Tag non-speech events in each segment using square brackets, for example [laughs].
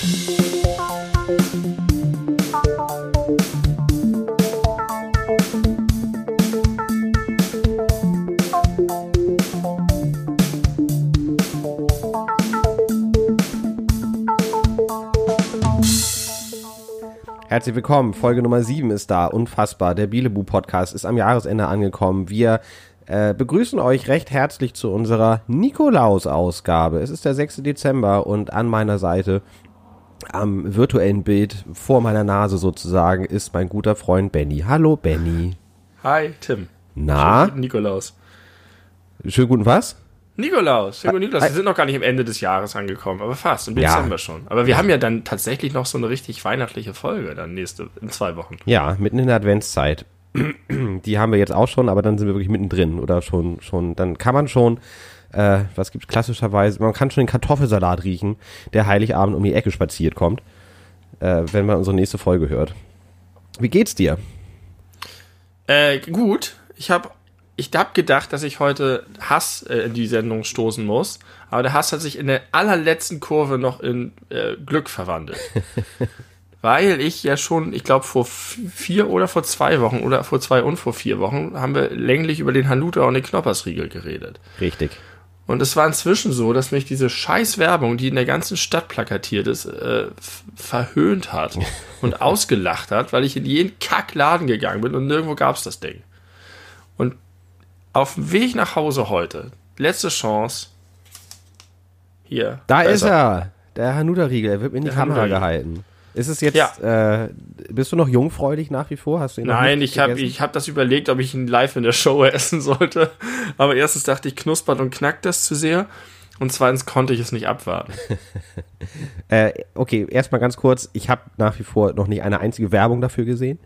Herzlich willkommen. Folge Nummer 7 ist da. Unfassbar. Der Bielebu Podcast ist am Jahresende angekommen. Wir äh, begrüßen euch recht herzlich zu unserer Nikolaus-Ausgabe. Es ist der 6. Dezember und an meiner Seite am virtuellen Bild vor meiner Nase sozusagen ist mein guter Freund Benny. Hallo Benny. Hi Tim. Na? Schönen Nikolaus. Schönen guten was? Nikolaus, schönen guten Nikolaus. Wir sind noch gar nicht am Ende des Jahres angekommen, aber fast, im Ja. Dezember schon. Aber wir haben ja dann tatsächlich noch so eine richtig weihnachtliche Folge dann nächste, in zwei Wochen. Ja, mitten in der Adventszeit. Die haben wir jetzt auch schon, aber dann sind wir wirklich mittendrin oder schon, schon, dann kann man schon, äh, was gibt's klassischerweise, man kann schon den Kartoffelsalat riechen, der Heiligabend um die Ecke spaziert kommt, äh, wenn man unsere nächste Folge hört. Wie geht's dir? Äh, gut, ich habe ich hab gedacht, dass ich heute Hass äh, in die Sendung stoßen muss, aber der Hass hat sich in der allerletzten Kurve noch in äh, Glück verwandelt. [laughs] Weil ich ja schon, ich glaube, vor vier oder vor zwei Wochen oder vor zwei und vor vier Wochen haben wir länglich über den Hanuta und den Knoppersriegel geredet. Richtig. Und es war inzwischen so, dass mich diese scheiß Werbung, die in der ganzen Stadt plakatiert ist, äh, verhöhnt hat [laughs] und ausgelacht hat, weil ich in jeden Kackladen gegangen bin und nirgendwo gab's das Ding. Und auf dem Weg nach Hause heute, letzte Chance, hier. Da ist er, der Hanuta-Riegel, er wird mir in die Der Kamera gehalten. Ist es jetzt, äh, bist du noch jungfräulich nach wie vor? Hast du ihn noch Nein, ich habe ich hab das überlegt, ob ich ihn live in der Show [laughs] essen sollte. Aber erstens dachte ich, knuspert und knackt das zu sehr. Und zweitens konnte ich es nicht abwarten. [laughs] Äh, okay, erstmal ganz kurz, ich habe nach wie vor noch nicht eine einzige Werbung dafür gesehen.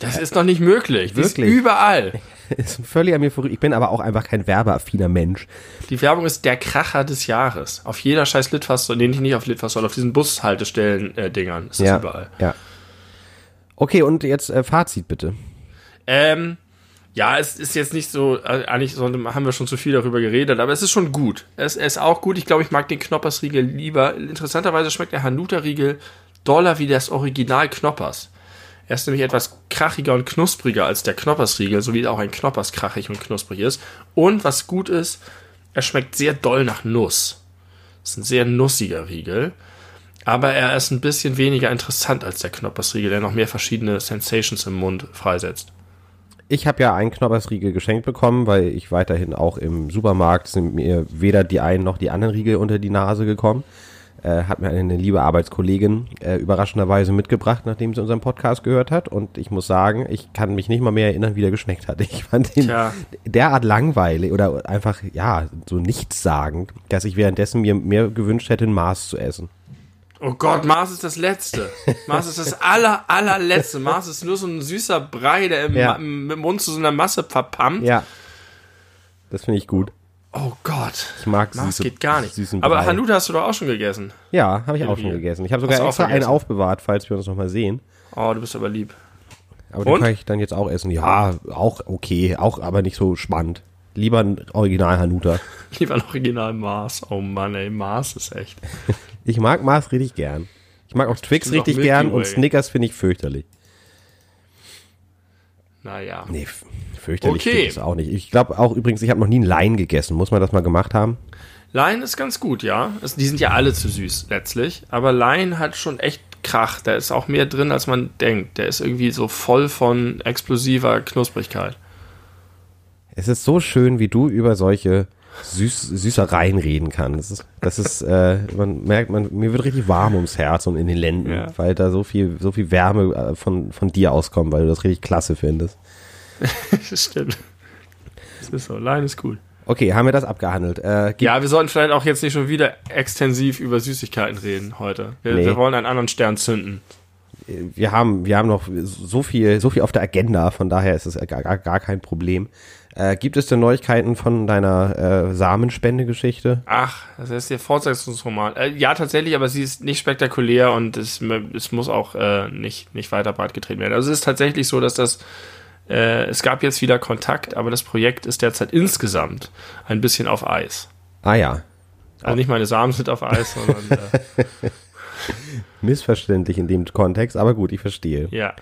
Das ist doch nicht möglich. Die ist Wirklich? überall. [laughs] Ist völlig an mir vorüber. Ich bin aber auch einfach kein werbeaffiner Mensch. Die Werbung ist der Kracher des Jahres. Auf jeder scheiß Litfaßsäule, nee, nicht auf Litfaßsäule, auf diesen Bushaltestellen-Dingern ist das Ja, überall. ja. Okay, und jetzt äh, Fazit bitte. Ähm, ja, es ist jetzt nicht so, äh, eigentlich sollte, haben wir schon zu viel darüber geredet, aber es ist schon gut. Es, es ist auch gut. Ich glaube, ich mag den Knoppersriegel lieber. Interessanterweise schmeckt der Hanuta-Riegel doller wie das Original Knoppers. Er ist nämlich etwas krachiger und knuspriger als der Knoppersriegel, so wie auch ein Knoppers krachig und knusprig ist. Und was gut ist, er schmeckt sehr doll nach Nuss. ist ein sehr nussiger Riegel. Aber er ist ein bisschen weniger interessant als der Knoppersriegel, der noch mehr verschiedene Sensations im Mund freisetzt. Ich habe ja einen Knoppersriegel geschenkt bekommen, weil ich weiterhin auch im Supermarkt sind mir weder die einen noch die anderen Riegel unter die Nase gekommen. Äh, hat mir eine liebe Arbeitskollegin äh, überraschenderweise mitgebracht, nachdem sie unseren Podcast gehört hat. Und ich muss sagen, ich kann mich nicht mal mehr erinnern, wie der geschmeckt hat. Ich fand ihn Tja. derart langweilig oder einfach, ja, so nichtssagend, dass ich währenddessen mir mehr gewünscht hätte, ein Maß zu essen. Oh Gott, Mars ist das Letzte. Mars ist das aller, allerletzte. Mars ist nur so ein süßer Brei, der im, Ja. Im Mund zu so einer Masse verpammt. Ja. Das finde ich gut. Oh Gott. Ich mag Mars süße- geht gar nicht. Aber Brei. Hanuta hast du doch auch schon gegessen. Ja, habe ich auch Irgendwie. schon gegessen. Ich habe sogar auch extra einen aufbewahrt, falls wir uns nochmal sehen. Oh, du bist aber lieb. Aber den Und? kann ich dann jetzt auch essen. Ja, auch okay, auch aber nicht so spannend. Lieber ein Original Hanuta. [laughs] Lieber ein Original Mars. Oh Mann, ey, Mars ist echt. [laughs] Ich mag Mars richtig gern. Ich mag auch Twix auch richtig gern und. Snickers finde ich fürchterlich. Naja. Nee, fürchterlich Okay. es auch nicht. Ich glaube auch übrigens, ich habe noch nie einen Laien gegessen. Muss man das mal gemacht haben? Lion ist ganz gut, ja. Es, die sind ja alle zu süß, letztlich. Aber Lion hat schon echt Krach. Da ist auch mehr drin, als man denkt. Der ist irgendwie so voll von explosiver Knusprigkeit. Es ist so schön, wie du über solche Süß Süßereien reden kannst. Das ist, das ist äh, man merkt, man, mir wird richtig warm ums Herz und in den Lenden, Ja. weil da so viel, so viel Wärme äh, von, von dir auskommt, weil du das richtig klasse findest. [laughs] Das stimmt. Das ist so. Lion ist cool. Okay, haben wir das abgehandelt. Äh, Ja, wir sollten vielleicht auch jetzt nicht schon wieder extensiv über Süßigkeiten reden heute. Wir, Nee. wir wollen einen anderen Stern zünden. wir haben, wir haben noch so viel, so viel auf der Agenda, von daher ist es gar, gar, gar kein Problem. Äh, gibt es denn Neuigkeiten von deiner äh, Samenspendegeschichte? Ach, das ist der Fortsetzungsroman. Äh, ja, tatsächlich, aber sie ist nicht spektakulär und es, es muss auch äh, nicht, nicht weiter breit getreten werden. Also es ist tatsächlich so, dass das, äh, es gab jetzt wieder Kontakt, aber das Projekt ist derzeit insgesamt ein bisschen auf Eis. Ah ja. Also nicht meine Samen sind auf Eis, sondern äh, [laughs] Missverständlich in dem Kontext, aber gut, ich verstehe. Ja.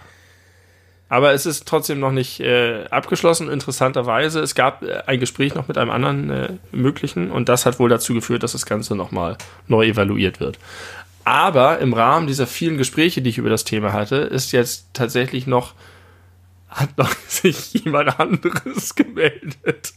Aber es ist trotzdem noch nicht äh, abgeschlossen, interessanterweise. Es gab äh, ein Gespräch noch mit einem anderen äh, möglichen und das hat wohl dazu geführt, dass das Ganze nochmal neu evaluiert wird. Aber im Rahmen dieser vielen Gespräche, die ich über das Thema hatte, ist jetzt tatsächlich noch, hat noch [laughs] sich jemand anderes [laughs] gemeldet.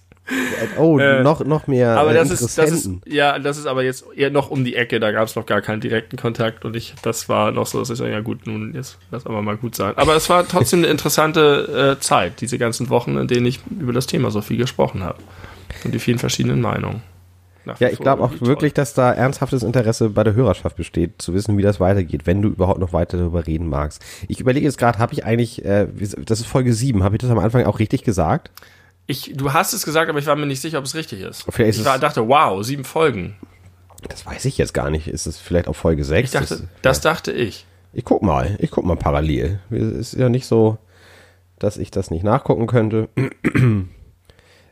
Oh, äh, noch, noch mehr aber das ist, das ist, ja, das ist aber jetzt eher noch um die Ecke, da gab es noch gar keinen direkten Kontakt und ich, das war noch so, dass ich sage, ja gut, nun, jetzt lass aber mal gut sein. Aber es war trotzdem eine interessante äh, Zeit, diese ganzen Wochen, in denen ich über das Thema so viel gesprochen habe. Und die vielen verschiedenen Meinungen. Ja, ich glaube auch wirklich, dass da ernsthaftes Interesse bei der Hörerschaft besteht, zu wissen, wie das weitergeht, wenn du überhaupt noch weiter darüber reden magst. Ich überlege jetzt gerade, habe ich eigentlich, äh, das ist Folge 7, habe ich das am Anfang auch richtig gesagt? Ich, du hast es gesagt, aber ich war mir nicht sicher, ob es richtig ist. Vielleicht ich war, dachte, wow, sieben Folgen. Das weiß ich jetzt gar nicht. Ist es vielleicht auf Folge 6? Ich dachte, das, das ja. dachte ich. Ich guck mal, ich guck mal parallel. Es ist ja nicht so, dass ich das nicht nachgucken könnte. [clears throat]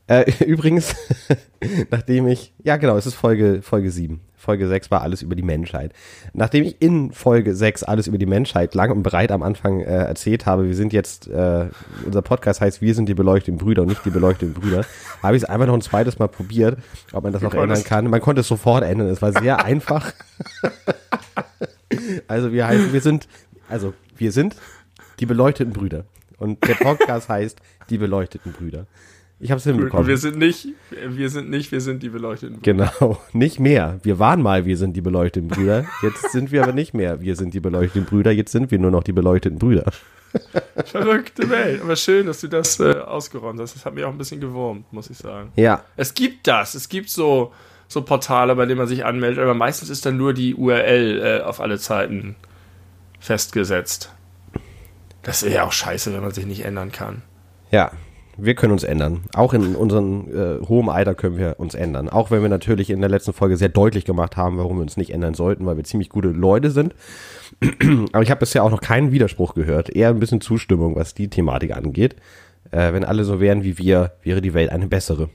äh, [laughs] übrigens, [laughs] nachdem ich, ja genau, es ist Folge, Folge 7. Folge 6 war alles über die Menschheit. Nachdem ich in Folge 6 alles über die Menschheit lang und breit am Anfang äh, erzählt habe, wir sind jetzt, äh, unser Podcast heißt Wir sind die beleuchteten Brüder und nicht die beleuchteten Brüder, [laughs] habe ich es einfach noch ein zweites Mal probiert, ob man das noch ändern kann. Man konnte es sofort ändern, es war sehr [laughs] einfach. also wir heißen, wir sind, also wir sind die beleuchteten Brüder. Und der Podcast heißt Die beleuchteten Brüder. Ich habe es hinbekommen. Wir sind nicht, wir sind nicht, wir sind die beleuchteten Brüder. Genau, [laughs] nicht mehr. Wir waren mal, wir sind die beleuchteten Brüder. Jetzt sind wir aber nicht mehr, wir sind die beleuchteten Brüder. Jetzt sind wir nur noch die beleuchteten Brüder. [laughs] Verrückte Welt. Aber schön, dass du das äh, ausgeräumt hast. Das hat mich auch ein bisschen gewurmt, muss ich sagen. Ja. Es gibt das. Es gibt so, so Portale, bei denen man sich anmeldet, aber meistens ist dann nur die URL äh, auf alle Zeiten festgesetzt. Das ist ja auch scheiße, wenn man sich nicht ändern kann. Ja, wir können uns ändern. Auch in unserem äh, hohen Alter können wir uns ändern. Auch wenn wir natürlich in der letzten Folge sehr deutlich gemacht haben, warum wir uns nicht ändern sollten, weil wir ziemlich gute Leute sind. [clears throat] Aber ich habe bisher auch noch keinen Widerspruch gehört. Eher ein bisschen Zustimmung, was die Thematik angeht. Äh, wenn alle so wären wie wir, wäre die Welt eine bessere.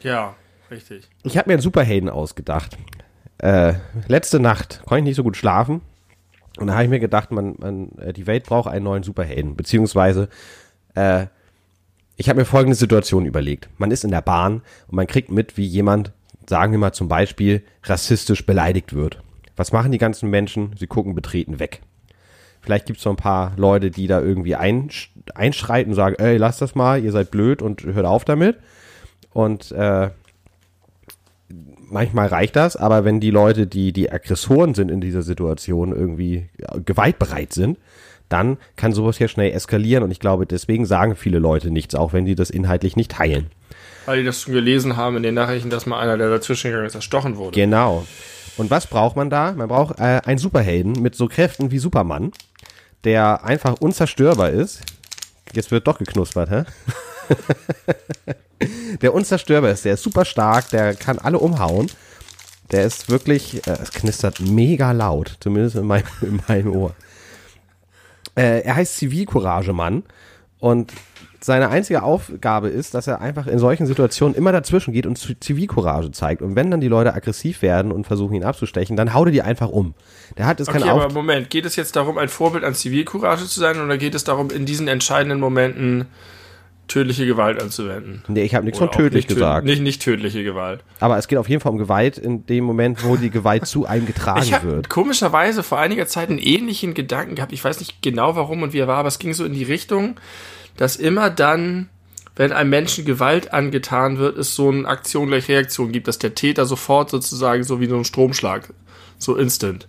Ja, richtig. Ich habe mir einen Superhelden ausgedacht. Äh, letzte Nacht konnte ich nicht so gut schlafen. Und da habe ich mir gedacht, man, man, äh, die Welt braucht einen neuen Superhelden. Beziehungsweise äh, ich habe mir folgende Situation überlegt. Man ist in der Bahn und man kriegt mit, wie jemand, sagen wir mal zum Beispiel, rassistisch beleidigt wird. Was machen die ganzen Menschen? Sie gucken betreten weg. Vielleicht gibt es so ein paar Leute, die da irgendwie einsch einschreiten und sagen, ey, lasst das mal, ihr seid blöd und hört auf damit. Und äh, manchmal reicht das, aber wenn die Leute, die die Aggressoren sind in dieser Situation, irgendwie gewaltbereit sind, dann kann sowas ja schnell eskalieren und ich glaube, deswegen sagen viele Leute nichts, auch wenn die das inhaltlich nicht teilen. Weil die das schon gelesen haben in den Nachrichten, dass mal einer, der dazwischen gegangen ist, erstochen wurde. Genau. Und was braucht man da? Man braucht äh, einen Superhelden mit so Kräften wie Superman, der einfach unzerstörbar ist. Jetzt wird doch geknuspert, hä? [laughs] der unzerstörbar ist, der ist super stark, der kann alle umhauen. Der ist wirklich, äh, es knistert mega laut, zumindest in meinem, in meinem Ohr. Äh, er heißt Zivilcourage-Mann und seine einzige Aufgabe ist, dass er einfach in solchen Situationen immer dazwischen geht und Zivilcourage zeigt. Und wenn dann die Leute aggressiv werden und versuchen ihn abzustechen, dann haut er die einfach um. Der hat es okay, keine aber Moment, geht es jetzt darum, ein Vorbild an Zivilcourage zu sein oder geht es darum, in diesen entscheidenden Momenten tödliche Gewalt anzuwenden. Nee, ich habe nichts von tödlich nicht gesagt. Nicht, nicht tödliche Gewalt. Aber es geht auf jeden Fall um Gewalt in dem Moment, wo die Gewalt zu einem getragen ich wird. komischerweise vor einiger Zeit einen ähnlichen Gedanken gehabt. Ich weiß nicht genau warum und wie er war, aber es ging so in die Richtung, dass immer dann, wenn einem Menschen Gewalt angetan wird, es so eine Aktion gleich Reaktion gibt, dass der Täter sofort sozusagen so wie so ein Stromschlag, so instant.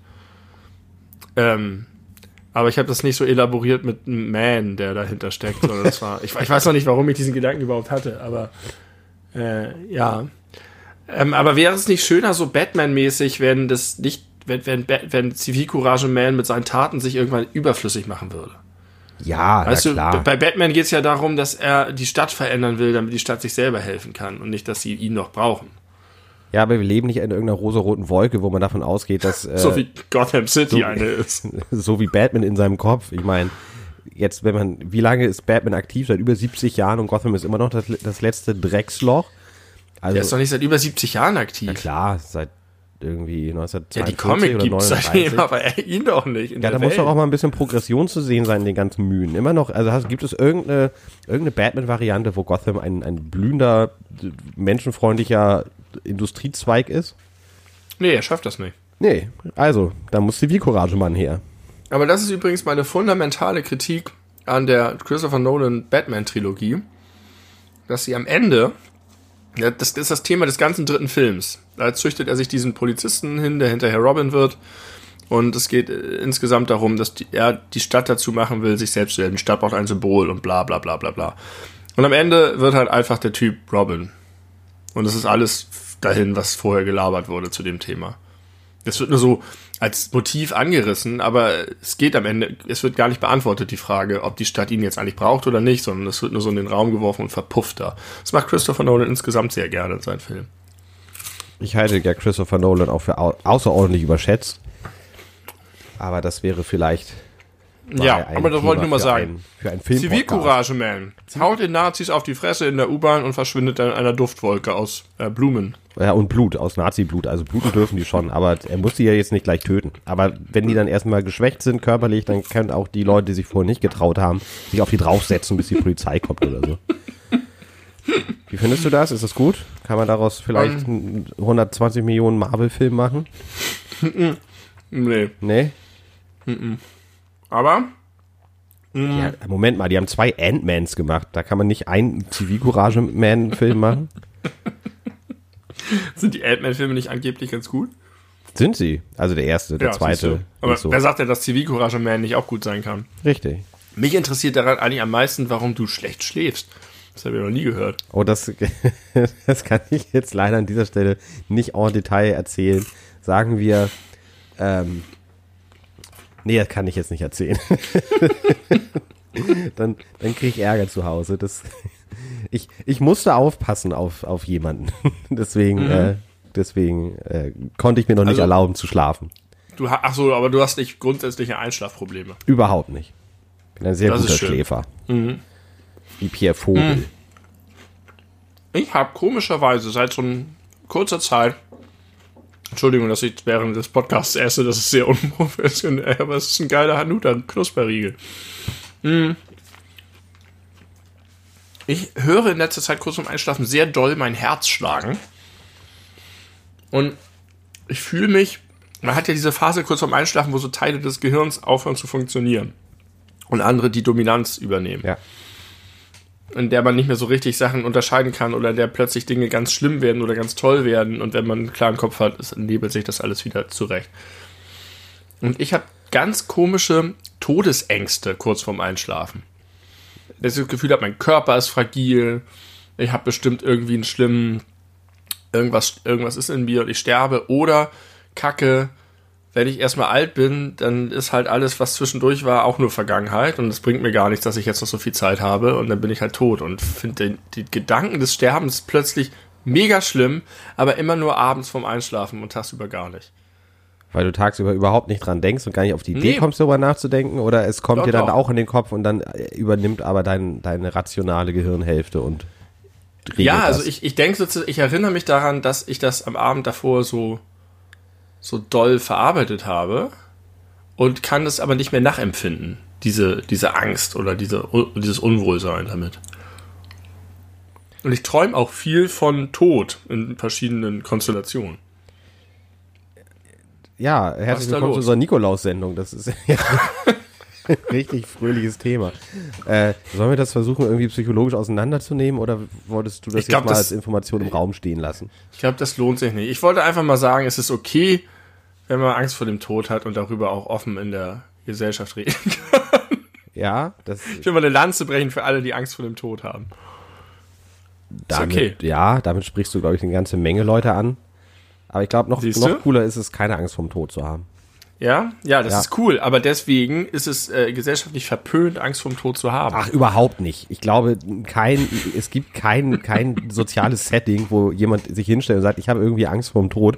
Ähm, aber ich habe das nicht so elaboriert mit einem Man, der dahinter steckt. Sondern das war, ich, ich weiß noch nicht, warum ich diesen Gedanken überhaupt hatte, aber äh, ja. Ähm, aber wäre es nicht schöner, so Batman-mäßig, wenn das nicht, wenn, wenn, wenn Zivilcourage Man mit seinen Taten sich irgendwann überflüssig machen würde? Ja, weißt du, klar. bei Batman geht es ja darum, dass er die Stadt verändern will, damit die Stadt sich selber helfen kann und nicht, dass sie ihn noch brauchen. Ja, aber wir leben nicht in irgendeiner rosa-roten Wolke, wo man davon ausgeht, dass. [laughs] Äh, so wie Gotham City so, eine [laughs] ist. So wie Batman in seinem Kopf. Ich meine, jetzt, wenn man, wie lange ist Batman aktiv? Seit über 70 Jahren und Gotham ist immer noch das, das letzte Drecksloch. Also, Der ist doch nicht seit über 70 Jahren aktiv. Na klar, seit irgendwie 1942 Ja, die Comic oder gibt's 39. seitdem, aber [laughs] ihn doch nicht. In Ja, da muss doch auch mal ein bisschen Progression zu sehen sein in den ganzen Mühen. Immer noch, also hast, gibt es irgendeine, irgendeine Batman-Variante, wo Gotham ein, ein blühender, menschenfreundlicher Industriezweig ist? Nee, er schafft das nicht. Nee, also, da muss Zivilcourage-Mann her. Aber das ist übrigens meine fundamentale Kritik an der Christopher Nolan Batman-Trilogie, dass sie am Ende, ja, das ist das Thema des ganzen dritten Films, da züchtet er sich diesen Polizisten hin, der hinterher Robin wird. Und es geht äh, insgesamt darum, dass die, er die Stadt dazu machen will, sich selbst zu werden. Die Stadt braucht ein Symbol und bla bla bla bla bla. Und am Ende wird halt einfach der Typ Robin. Und das ist alles dahin, was vorher gelabert wurde zu dem Thema. Das wird nur so als Motiv angerissen, aber es geht am Ende, es wird gar nicht beantwortet, die Frage, ob die Stadt ihn jetzt eigentlich braucht oder nicht, sondern es wird nur so in den Raum geworfen und verpufft da. Das macht Christopher Nolan insgesamt sehr gerne in seinen Filmen. Ich halte ja Christopher Nolan auch für au außerordentlich überschätzt. Aber das wäre vielleicht. Ja, aber das wollte ich nur mal für sagen. Für einen Film. Zivilcourage, man. Haut den Nazis auf die Fresse in der U-Bahn und verschwindet dann in einer Duftwolke aus äh, Blumen. Ja, und Blut, aus Nazi-Blut. Also bluten dürfen die schon, aber er muss die ja jetzt nicht gleich töten. Aber wenn die dann erstmal geschwächt sind körperlich, dann können auch die Leute, die sich vorher nicht getraut haben, sich auf die draufsetzen, bis die Polizei kommt oder so. Wie findest du das? Ist das gut? Kann man daraus vielleicht einen 120 Millionen Marvel-Film machen? [laughs] Nee. Nee? Aber Ja, Moment mal, die haben zwei Ant-Mans gemacht. Da kann man nicht einen Zivilcourage-Man-Film machen? [laughs] sind die Ant-Man-Filme nicht angeblich ganz gut? Sind sie. Also der erste, der du. zweite. Aber so. wer sagt denn, dass Zivilcourage Man nicht auch gut sein kann? Richtig. Mich interessiert daran eigentlich am meisten, warum du schlecht schläfst. Das habe ich noch nie gehört. Oh, das, [laughs] das kann ich jetzt leider an dieser Stelle nicht en Detail erzählen. Sagen wir, ähm, nee, das kann ich jetzt nicht erzählen. [laughs] dann dann kriege ich Ärger zu Hause. Das, ich, ich musste aufpassen auf, auf jemanden. [laughs] deswegen äh, deswegen äh, konnte ich mir noch nicht Also- erlauben zu schlafen. Du, ach so, aber du hast nicht grundsätzliche Einschlafprobleme. Überhaupt nicht. Bin ein sehr Das guter schön. Mhm. Schläfer. Wie Pierre Vogel. Ich habe komischerweise seit so ein kurzer Zeit, Entschuldigung, dass ich während des Podcasts esse, das ist sehr [laughs] unprofessionell, aber es ist ein geiler Hanuta, ein Knusperriegel. Mm. Ich höre in letzter Zeit kurz vorm Einschlafen sehr doll mein Herz schlagen. Und ich fühle mich, man hat ja diese Phase kurz vorm Einschlafen, wo so Teile des Gehirns aufhören zu funktionieren und andere die Dominanz übernehmen Ja. In der man nicht mehr so richtig Sachen unterscheiden kann oder in der plötzlich Dinge ganz schlimm werden oder ganz toll werden und wenn man einen klaren Kopf hat, ist, nebelt sich das alles wieder zurecht. Und ich habe ganz komische Todesängste kurz vorm Einschlafen. Dass ich das Gefühl habe, mein Körper ist fragil, ich habe bestimmt irgendwie einen schlimmen, irgendwas, irgendwas ist in mir und ich sterbe oder Kacke, wenn ich erstmal alt bin, dann ist halt alles, was zwischendurch war, auch nur Vergangenheit und es bringt mir gar nichts, dass ich jetzt noch so viel Zeit habe und dann bin ich halt tot und finde den, die Gedanken des Sterbens plötzlich mega schlimm, aber immer nur abends vorm Einschlafen und tagsüber gar nicht. Weil du tagsüber überhaupt nicht dran denkst und gar nicht auf die Idee Nee. kommst, darüber nachzudenken, oder es kommt Doch, dir dann auch in den Kopf und dann äh, übernimmt aber dein, deine rationale Gehirnhälfte und regelt Ja, das. also ich, ich denke, sozusagen- ich erinnere mich daran, dass ich das am Abend davor so, so doll verarbeitet habe und kann das aber nicht mehr nachempfinden, diese, diese Angst oder diese, dieses Unwohlsein damit. Und ich träume auch viel von Tod in verschiedenen Konstellationen. Ja, herzlich willkommen zu unserer Nikolaus-Sendung. Das ist [laughs] ja [laughs] richtig fröhliches Thema. Äh, sollen wir das versuchen, irgendwie psychologisch auseinanderzunehmen oder wolltest du das glaub, jetzt mal das- als Information im Raum stehen lassen? Ich glaube, das lohnt sich nicht. Ich wollte einfach mal sagen, es ist okay, wenn man Angst vor dem Tod hat und darüber auch offen in der Gesellschaft reden [laughs] kann. Ja, das Ich will mal eine Lanze brechen für alle, die Angst vor dem Tod haben. damit, okay. ja, damit sprichst du, glaube ich, eine ganze Menge Leute an. Aber ich glaube, noch, noch cooler ist es, keine Angst vom Tod zu haben. Ja, ja, das Ja. ist cool, aber deswegen ist es äh, gesellschaftlich verpönt, Angst vor dem Tod zu haben. Ach, überhaupt nicht. Ich glaube, kein, es gibt kein, kein soziales Setting, wo jemand sich hinstellt und sagt, ich habe irgendwie Angst vor dem Tod,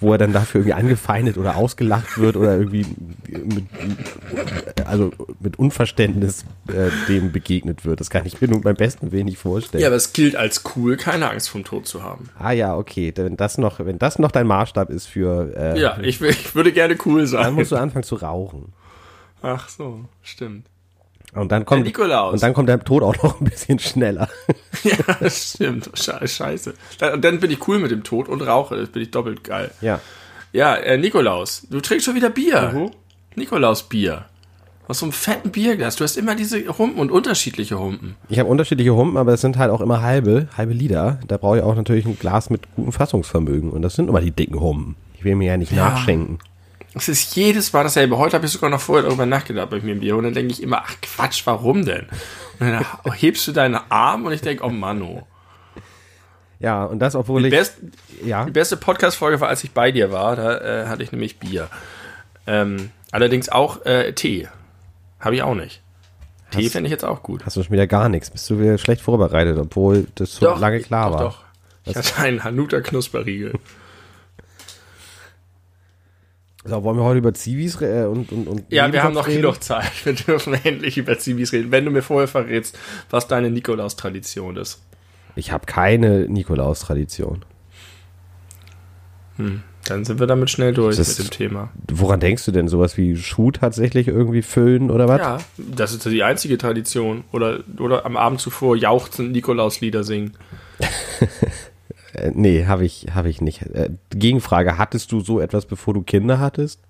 wo er dann dafür irgendwie angefeindet oder ausgelacht wird oder irgendwie mit also mit Unverständnis äh, dem begegnet wird. Das kann ich mir nun beim besten Willen nicht vorstellen. Ja, aber es gilt als cool, keine Angst vom Tod zu haben. Ah ja, okay. Wenn das noch, wenn das noch dein Maßstab ist für. Äh, Ja, ich, ich würde gerne cool sein. Dann musst du anfangen zu rauchen. Ach so, stimmt. Und dann kommt, Der Nikolaus. und dann kommt der Tod auch noch ein bisschen schneller. [laughs] Ja, stimmt. Sche- Scheiße. Dann, und dann bin ich cool mit dem Tod und rauche. Das bin ich doppelt geil. Ja. Ja, äh, Nikolaus, du trinkst schon wieder Bier. Mhm. Nikolaus Bier. Aus so einem fetten Bierglas. Du hast immer diese Humpen und unterschiedliche Humpen. Ich habe unterschiedliche Humpen, aber es sind halt auch immer halbe, halbe Liter. Da brauche ich auch natürlich ein Glas mit gutem Fassungsvermögen. Und das sind immer die dicken Humpen. Ich will mir ja nicht nachschenken. Es ist jedes Mal dasselbe. Heute habe ich sogar noch vorher darüber nachgedacht bei mir im Bier. Und dann denke ich immer, ach Quatsch, warum denn? Und dann [laughs] hebst du deinen Arm und ich denke, oh Mano. Ja, und das, obwohl Die, ich. best, ja. die beste Podcast-Folge war, als ich bei dir war. Da äh, hatte ich nämlich Bier. Ähm, allerdings auch äh, Tee. Habe ich auch nicht. Tee Hast- fände ich jetzt auch gut. Hast du schon wieder gar nichts. Bist du wieder schlecht vorbereitet, obwohl das so lange klar doch, war. Doch. Ich hatte einen Hanuta Knusperriegel. So, wollen wir heute über Zivis äh, und, und, und Ja, wir haben noch reden? genug Zeit. Wir dürfen endlich über Zivis reden. Wenn du mir vorher verrätst, was deine Nikolaus-Tradition ist. Ich habe keine Nikolaus-Tradition. Dann sind wir damit schnell durch Das- mit dem Thema. Woran denkst du denn? Sowas wie Schuh tatsächlich irgendwie füllen oder was? Ja, das ist die einzige Tradition. Oder, oder am Abend zuvor jauchzend Nikolauslieder singen. [laughs] Äh, nee, habe ich, hab ich nicht. Äh, Gegenfrage, hattest du so etwas, bevor du Kinder hattest?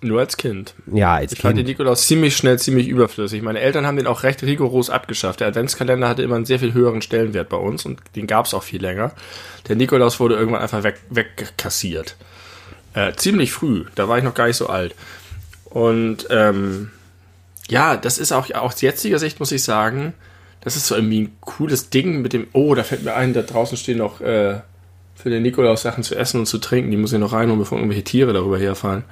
Nur als Kind. Ja, als Ich fand den Kind. Nikolaus ziemlich schnell, ziemlich überflüssig. Meine Eltern haben den auch recht rigoros abgeschafft. Der Adventskalender hatte immer einen sehr viel höheren Stellenwert bei uns und den gab es auch viel länger. Der Nikolaus wurde irgendwann einfach weg, wegkassiert. Äh, ziemlich früh, da war ich noch gar nicht so alt. Und ähm, ja, das ist auch aus jetziger Sicht, muss ich sagen, das ist so irgendwie ein cooles Ding mit dem, oh, da fällt mir ein, da draußen stehen noch äh, für den Nikolaus Sachen zu essen und zu trinken. Die muss ich noch reinholen, bevor irgendwelche Tiere darüber herfallen.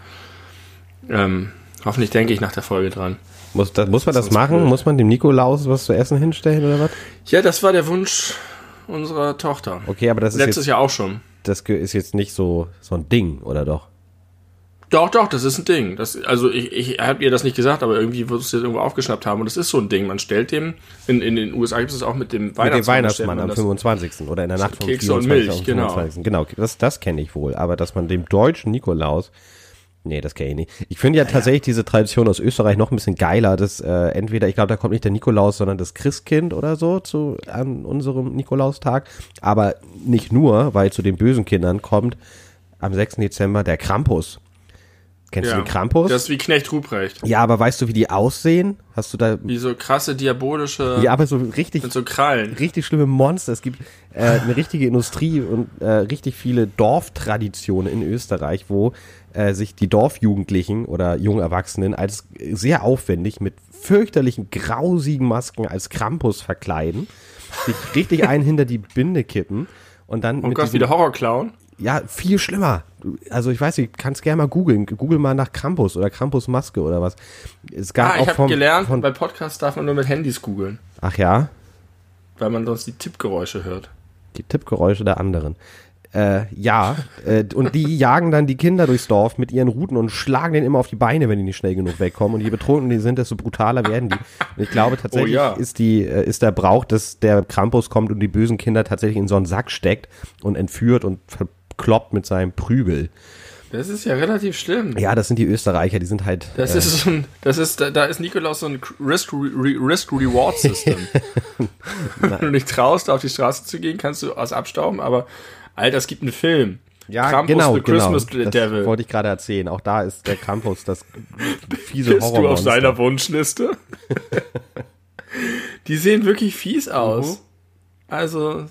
Ähm, hoffentlich denke ich nach der Folge dran. Muss, das, muss man das Sonst machen? blöd. Muss man dem Nikolaus was zu essen hinstellen oder was? Ja, das war der Wunsch unserer Tochter. Okay, aber das ist Letztes Jahr auch schon. das ist jetzt nicht so, so ein Ding, oder doch? Doch, doch, das ist ein Ding. Das, also ich, ich habe ihr das nicht gesagt, aber irgendwie wird es jetzt irgendwo aufgeschnappt haben. Und das ist so ein Ding. Man stellt dem, in, in den USA gibt es auch mit dem Weihnachtsmann. Mit dem Weihnachtsmann am das- 25. oder in der Nacht vom Kekse und 24. Milch, genau. 25.. Genau, das, das kenne ich wohl. Aber dass man dem deutschen Nikolaus, nee, das kenne ich nicht. Ich finde ja tatsächlich diese Tradition aus Österreich noch ein bisschen geiler, dass äh, entweder, ich glaube, da kommt nicht der Nikolaus, sondern das Christkind oder so zu an unserem Nikolaustag. Aber nicht nur, weil zu den bösen Kindern kommt am 6. Dezember der Krampus. Kennst Ja, du den Krampus? Das ist wie Knecht Ruprecht. ja, aber weißt du, wie die aussehen? Hast du da, Wie so krasse, diabolische, ja, aber so richtig mit so Krallen. richtig schlimme Monster. Es gibt äh, eine richtige Industrie und äh, richtig viele Dorftraditionen in Österreich, wo äh, sich die Dorfjugendlichen oder jungen Erwachsenen als sehr aufwendig mit fürchterlichen, grausigen Masken als Krampus verkleiden, sich richtig [laughs] einen hinter die Binde kippen und dann Oh Gott, diesem- wie der Horrorclown. Ja, viel schlimmer. Also ich weiß nicht, kannst gerne mal googeln. Google mal nach Krampus oder Krampusmaske oder was. Es gab Ah, ich habe gelernt, von, bei Podcasts darf man nur mit Handys googeln, Ach ja, weil man sonst die Tippgeräusche hört. die Tippgeräusche der anderen. Äh, ja, äh, und die jagen dann die Kinder durchs Dorf mit ihren Ruten und schlagen denen immer auf die Beine, wenn die nicht schnell genug wegkommen. Und je betrunken die sind, desto brutaler werden die. Und ich glaube tatsächlich Oh ja. ist die äh, ist der Brauch, dass der Krampus kommt und die bösen Kinder tatsächlich in so einen Sack steckt und entführt und verkloppt mit seinem Prügel. Das ist ja relativ schlimm. Ja, das sind die Österreicher, die sind halt. Das äh, ist so ein, das ist, da, da ist Nikolaus so ein Risk-Reward-System. [laughs] Wenn du nicht traust, auf die Straße zu gehen, kannst du was abstauben, aber Alter, es gibt einen Film. Ja, Krampus, genau, the genau. Christmas das Devil. wollte ich gerade erzählen. Auch da ist der Krampus das [laughs] fiese Bist du auf seiner Wunschliste? [laughs] Die sehen wirklich fies aus. Also,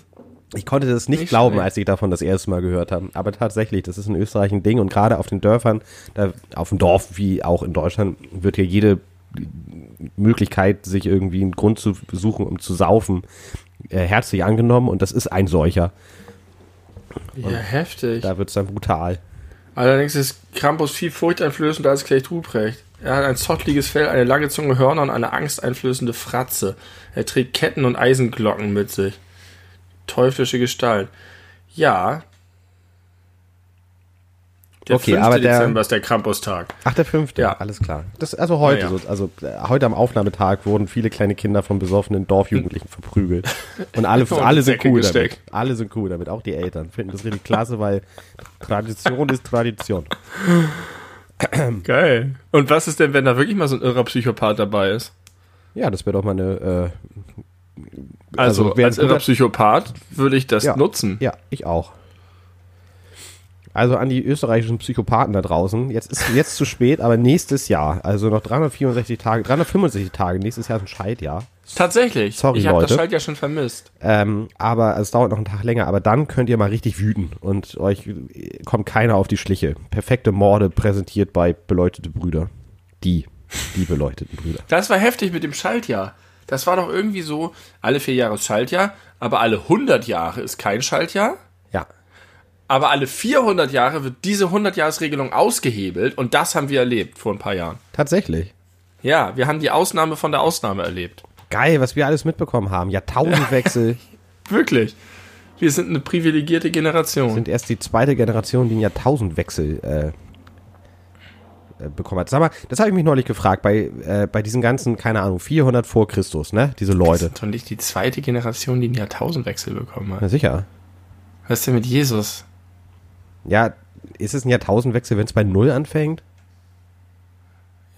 Ich konnte das nicht, Nicht glauben, schlecht. als ich davon das erste Mal gehört habe. Aber tatsächlich, das ist in Österreich ein Ding und gerade auf den Dörfern, da, auf dem Dorf wie auch in Deutschland, wird hier jede Möglichkeit, sich irgendwie einen Grund zu suchen, um zu saufen, äh, herzlich angenommen und das ist ein solcher. ja, heftig. Da wird es dann brutal. Allerdings ist Krampus viel furchteinflößender als Knecht Ruprecht. Er hat ein zottliges Fell, eine lange Zunge, Hörner und eine angsteinflößende Fratze. Er trägt Ketten und Eisenglocken mit sich. Teuflische Gestalt. Ja. Der Okay, 5. aber der- Dezember ist der Krampustag. Ach, der fünfte. Ja. Alles klar. Das, also heute, Ja. So, also äh, heute am Aufnahmetag wurden viele kleine Kinder von besoffenen Dorfjugendlichen [laughs] verprügelt. Und alle, Und alle in sind cool gesteckt. damit. Alle sind cool damit. Auch die Eltern finden das richtig klasse, weil Tradition ist Tradition. [laughs] Geil. Und was ist denn, wenn da wirklich mal so ein irrer Psychopath dabei ist? Ja, das wäre doch mal eine. Äh, Also, Also, als irrer Psychopath würde ich das Ja. nutzen. ja, ich auch. Also an die österreichischen Psychopathen da draußen. Jetzt ist jetzt zu spät, aber nächstes Jahr, also noch 364 Tage, 365 Tage, nächstes Jahr ist ein Scheidjahr. Tatsächlich. Sorry, ich habe das Leute. Schalt ja schon vermisst. Ähm, aber es dauert noch einen Tag länger, aber dann könnt ihr mal richtig wüten und euch äh, kommt keiner auf die Schliche. Perfekte Morde präsentiert bei beleuchtete Brüder. Die, die beleuchteten Brüder. Das war heftig mit dem Schaltjahr. Das war doch irgendwie so, alle vier Jahre ist Schaltjahr, aber alle 100 Jahre ist kein Schaltjahr. Ja. Aber alle 400 Jahre wird diese 100-Jahres-Regelung ausgehebelt und das haben wir erlebt vor ein paar Jahren. Tatsächlich. Ja, wir haben die Ausnahme von der Ausnahme erlebt. Geil, was wir alles mitbekommen haben. Jahrtausendwechsel [laughs] Wirklich. Wir sind eine privilegierte Generation. sind erst die zweite Generation, die einen Jahrtausendwechsel äh, bekommen hat. Sag mal, das habe ich mich neulich gefragt, bei, äh, bei diesen ganzen, keine Ahnung, 400 vor Christus, ne? Diese Leute. Doch nicht die zweite Generation, die einen Jahrtausendwechsel bekommen hat. Na sicher. Was ist denn mit Jesus? Ja, ist es ein Jahrtausendwechsel, wenn es bei Null anfängt?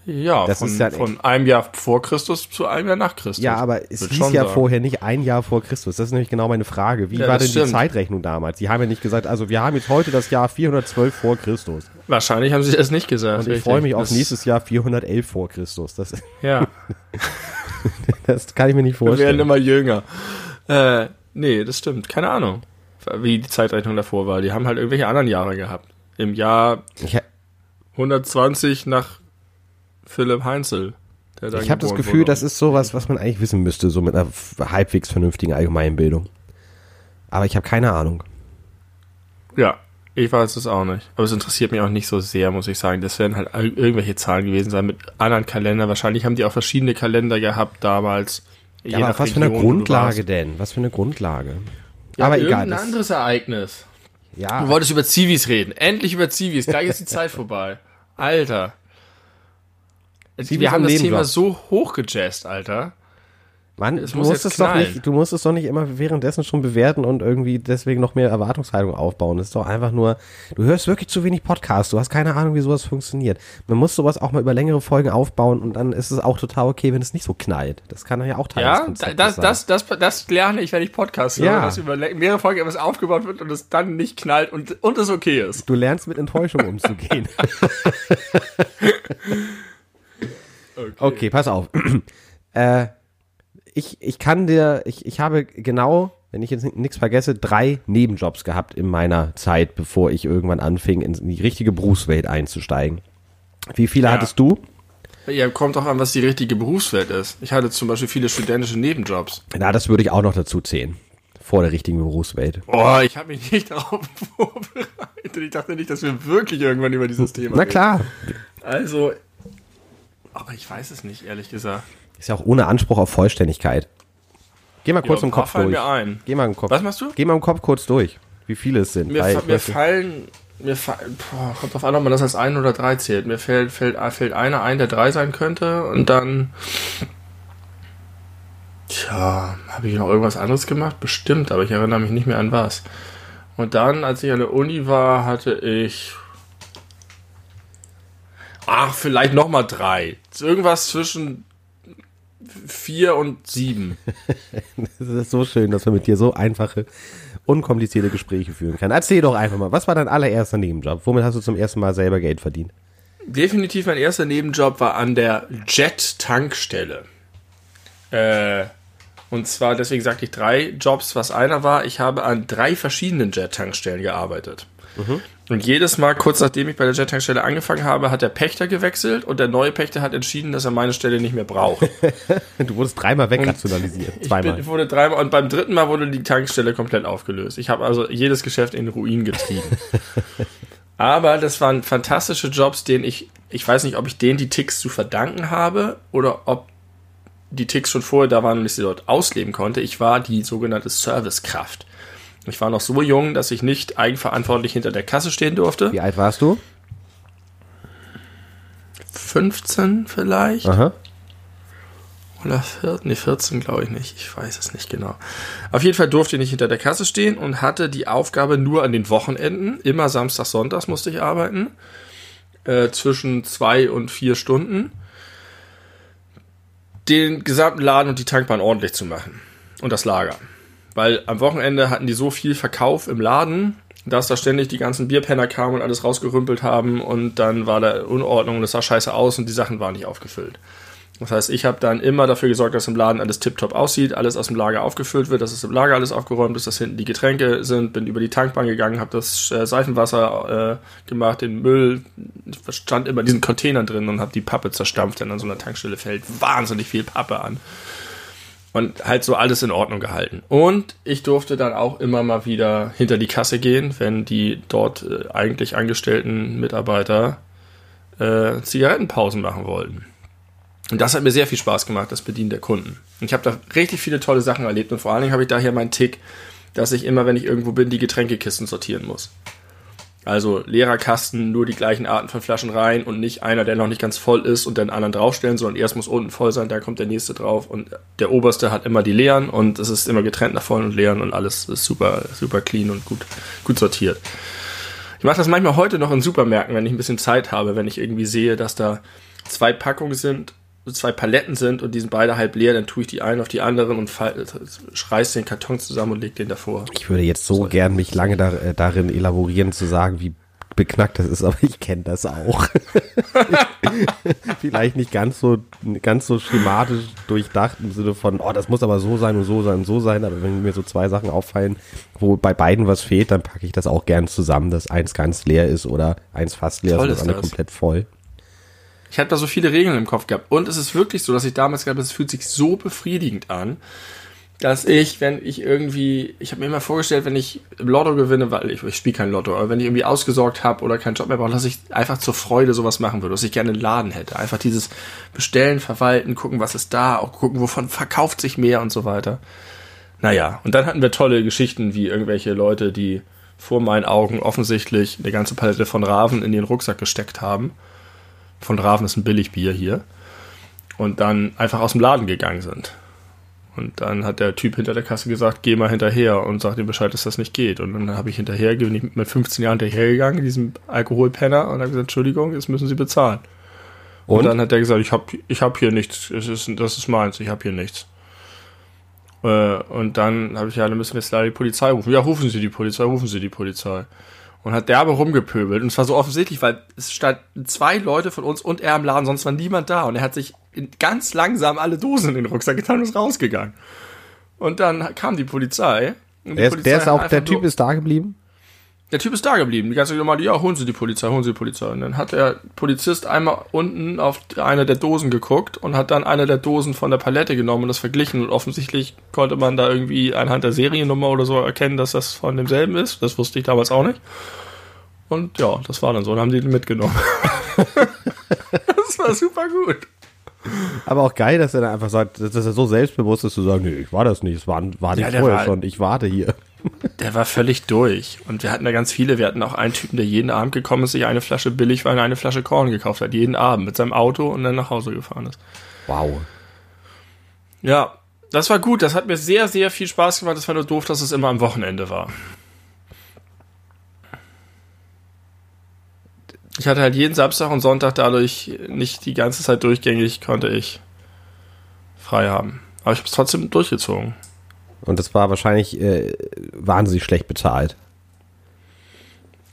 Ja, Das von, ist ja- von einem Jahr vor Christus zu einem Jahr nach Christus. Ja, aber es hieß ja sagen. vorher nicht ein Jahr vor Christus. Das ist nämlich genau meine Frage. Wie Ja, war denn die stimmt. Zeitrechnung damals? Die haben ja nicht gesagt, also wir haben jetzt heute das Jahr 412 vor Christus. Wahrscheinlich haben sie das nicht gesagt. Und ich freue mich auf nächstes Jahr 411 vor Christus. Das, Ja, [laughs] das kann ich mir nicht wir werden vorstellen. immer jünger. Äh, nee, das stimmt. Keine Ahnung, wie die Zeitrechnung davor war. Die haben halt irgendwelche anderen Jahre gehabt. Im Jahr Ich, 120 nach Philipp Heinzel. ich habe das Gefühl, wurde. das ist sowas, was man eigentlich wissen müsste, so mit einer halbwegs vernünftigen Allgemeinbildung. Aber ich habe keine Ahnung. Ja, ich weiß es auch nicht. Aber es interessiert mich auch nicht so sehr, muss ich sagen. Das werden halt irgendwelche Zahlen gewesen sein mit anderen Kalendern. Wahrscheinlich haben die auch verschiedene Kalender gehabt damals. Ja, aber was für eine Grundlage denn? Was für eine Grundlage? Ja, aber egal. Das, anderes Ereignis. Du ja, wolltest über Zivis reden. Endlich über Zivis. Gleich ist die Zeit vorbei. Alter. Zivis Wir haben das Thema so hochgejazzt, Alter. Mann, es du muss musst jetzt es doch nicht, du musst es doch nicht immer währenddessen schon bewerten und irgendwie deswegen noch mehr Erwartungshaltung aufbauen. Das ist doch einfach nur, du hörst wirklich zu wenig Podcasts, du hast keine Ahnung, wie sowas funktioniert. Man muss sowas auch mal über längere Folgen aufbauen und dann ist es auch total okay, wenn es nicht so knallt. Das kann ja auch Teil des Ja, Konzeptes das, sein. das, das, das lerne ich, wenn ich Podcast höre, Ja. dass über mehrere Folgen etwas aufgebaut wird und es dann nicht knallt und, und es okay ist. Du lernst mit Enttäuschung umzugehen. [laughs] [laughs] Okay, pass auf. [clears throat] äh, ich, ich kann dir, ich, ich habe genau, wenn ich jetzt nichts vergesse, drei Nebenjobs gehabt in meiner Zeit, bevor ich irgendwann anfing, in die richtige Berufswelt einzusteigen. Wie viele Ja. hattest du? Ja, kommt auch an, was die richtige Berufswelt ist. Ich hatte zum Beispiel viele studentische Nebenjobs. Na, das würde ich auch noch dazu zählen. Vor der richtigen Berufswelt. Oh, ich habe mich nicht [laughs] darauf vorbereitet. Ich dachte nicht, dass wir wirklich irgendwann über dieses Thema Na klar. reden. Also, aber ich weiß es nicht, ehrlich gesagt. Ist ja auch ohne Anspruch auf Vollständigkeit. Geh mal kurz Ja, im Kopf fallen durch. mir ein. Geh mal im Kopf. Was machst du? Geh mal im Kopf kurz durch, wie viele es sind. Mir, fa mir fallen, mir fallen, boah, kommt drauf an, ob man das als ein oder drei zählt. Mir fällt, fällt, fällt einer ein, der drei sein könnte und dann, tja, habe ich noch irgendwas anderes gemacht? Bestimmt, aber ich erinnere mich nicht mehr an was. Und dann, als ich an der Uni war, hatte ich, ach, vielleicht noch mal drei. Irgendwas zwischen vier und sieben. [laughs] Es ist so schön, dass man mit dir so einfache, unkomplizierte Gespräche führen kann. Erzähl doch einfach mal, was war dein allererster Nebenjob? Womit hast du zum ersten Mal selber Geld verdient? Definitiv mein erster Nebenjob war an der Jet-Tankstelle. Äh, und zwar, deswegen sagte ich drei Jobs, was einer war. Ich habe an drei verschiedenen Jet-Tankstellen gearbeitet. Und jedes Mal, kurz nachdem ich bei der Jet-Tankstelle angefangen habe, hat der Pächter gewechselt und der neue Pächter hat entschieden, dass er meine Stelle nicht mehr braucht. [laughs] Du wurdest dreimal wegrationalisiert. Ich Zweimal. bin, wurde dreimal und beim dritten Mal wurde die Tankstelle komplett aufgelöst. Ich habe also jedes Geschäft in Ruin getrieben. [laughs] Aber das waren fantastische Jobs, denen ich, ich weiß nicht, ob ich denen die Ticks zu verdanken habe oder ob die Ticks schon vorher da waren und ich sie dort ausleben konnte. Ich war die sogenannte Servicekraft. Ich war noch so jung, dass ich nicht eigenverantwortlich hinter der Kasse stehen durfte. Wie alt warst du? 15 vielleicht. Aha. Oder 14, nee, 14 glaube ich nicht. Ich weiß es nicht genau. Auf jeden Fall durfte ich nicht hinter der Kasse stehen und hatte die Aufgabe nur an den Wochenenden. Immer Samstag, Sonntags musste ich arbeiten. Äh, zwischen zwei und vier Stunden. Den gesamten Laden und die Tankbahn ordentlich zu machen. Und das Lager. Weil am Wochenende hatten die so viel Verkauf im Laden, dass da ständig die ganzen Bierpenner kamen und alles rausgerümpelt haben und dann war da Unordnung und es sah scheiße aus und die Sachen waren nicht aufgefüllt. Das heißt, ich habe dann immer dafür gesorgt, dass im Laden alles tiptop aussieht, alles aus dem Lager aufgefüllt wird, dass es im Lager alles aufgeräumt ist, dass hinten die Getränke sind, bin über die Tankbahn gegangen, habe das äh, Seifenwasser äh, gemacht, den Müll, stand immer in diesen Containern drin und habe die Pappe zerstampft, denn an so einer Tankstelle fällt wahnsinnig viel Pappe an. Und halt so alles in Ordnung gehalten. Und ich durfte dann auch immer mal wieder hinter die Kasse gehen, wenn die dort äh, eigentlich angestellten Mitarbeiter äh, Zigarettenpausen machen wollten. Und das hat mir sehr viel Spaß gemacht, das Bedienen der Kunden. Und ich habe da richtig viele tolle Sachen erlebt und vor allen Dingen habe ich daher meinen Tick, dass ich immer, wenn ich irgendwo bin, die Getränkekisten sortieren muss. Also leerer Kasten, nur die gleichen Arten von Flaschen rein und nicht einer, der noch nicht ganz voll ist und den anderen draufstellen, sondern erst muss unten voll sein, da kommt der nächste drauf und der oberste hat immer die leeren und es ist immer getrennt nach vollen und leeren und alles ist super, super clean und gut, gut sortiert. Ich mache das manchmal heute noch in Supermärkten, wenn ich ein bisschen Zeit habe, wenn ich irgendwie sehe, dass da zwei Packungen sind zwei Paletten sind und die sind beide halb leer, dann tue ich die einen auf die anderen und reiß den Karton zusammen und leg den davor. Ich würde jetzt so, so gern mich lange da, äh, darin elaborieren zu sagen, wie beknackt das ist, [laughs] aber ich kenne das auch. [laughs] Vielleicht nicht ganz so, ganz so schematisch durchdacht im Sinne von, oh, das muss aber so sein und so sein und so sein, aber wenn mir so zwei Sachen auffallen, wo bei beiden was fehlt, dann packe ich das auch gern zusammen, dass eins ganz leer ist oder eins fast leer Toll ist und das andere komplett voll. Ich habe da so viele Regeln im Kopf gehabt. Und es ist wirklich so, dass ich damals gedacht habe, es fühlt sich so befriedigend an, dass ich, wenn ich irgendwie, ich habe mir immer vorgestellt, wenn ich im Lotto gewinne, weil ich, ich spiele kein Lotto, aber wenn ich irgendwie ausgesorgt habe oder keinen Job mehr brauche, dass ich einfach zur Freude sowas machen würde, dass ich gerne einen Laden hätte. Einfach dieses Bestellen, Verwalten, gucken, was ist da, auch gucken, wovon verkauft sich mehr und so weiter. Naja, und dann hatten wir tolle Geschichten wie irgendwelche Leute, die vor meinen Augen offensichtlich eine ganze Palette von Raven in den Rucksack gesteckt haben von Raven ist ein Billigbier hier. Und dann einfach aus dem Laden gegangen sind. Und dann hat der Typ hinter der Kasse gesagt, geh mal hinterher und sag ihm Bescheid, dass das nicht geht. Und dann habe ich hinterher, bin ich mit 15 Jahren hinterhergegangen, diesem Alkoholpenner, und habe gesagt, Entschuldigung, jetzt müssen Sie bezahlen. Und, und dann hat er gesagt, ich habe ich hab hier nichts, das ist, das ist meins, ich habe hier nichts. Äh, und dann habe ich ja, dann müssen wir jetzt leider die Polizei rufen. Ja, rufen Sie die Polizei, rufen Sie die Polizei und hat derbe rumgepöbelt. Und es war so offensichtlich, weil es stand zwei Leute von uns und er im Laden, sonst war niemand da. Und er hat sich ganz langsam alle Dosen in den Rucksack getan und ist rausgegangen. Und dann kam die Polizei. Die der, Polizei der ist auch, der Typ ist da geblieben? Der Typ ist da geblieben. Die ganze Zeit gemeint, ja, holen Sie die Polizei, holen Sie die Polizei. Und dann hat der Polizist einmal unten auf eine der Dosen geguckt und hat dann eine der Dosen von der Palette genommen und das verglichen. Und offensichtlich konnte man da irgendwie anhand der Seriennummer oder so erkennen, dass das von demselben ist. Das wusste ich damals auch nicht. Und ja, das war dann so. Dann haben die den mitgenommen. [laughs] das war super gut. Aber auch geil, dass er dann einfach sagt, dass er so selbstbewusst ist zu sagen, nee, ich war das nicht, es war, war nicht ja, vorher war, schon, ich warte hier. Der war völlig durch. Und wir hatten da ganz viele. Wir hatten auch einen Typen, der jeden Abend gekommen ist, sich eine Flasche billig weil er eine Flasche Korn gekauft hat. Jeden Abend mit seinem Auto und dann nach Hause gefahren ist. Wow. Ja, das war gut. Das hat mir sehr, sehr viel Spaß gemacht. Das war nur doof, dass es immer am Wochenende war. Ich hatte halt jeden Samstag und Sonntag dadurch nicht die ganze Zeit durchgängig, konnte ich frei haben. Aber ich habe es trotzdem durchgezogen. Und das war wahrscheinlich äh, wahnsinnig schlecht bezahlt.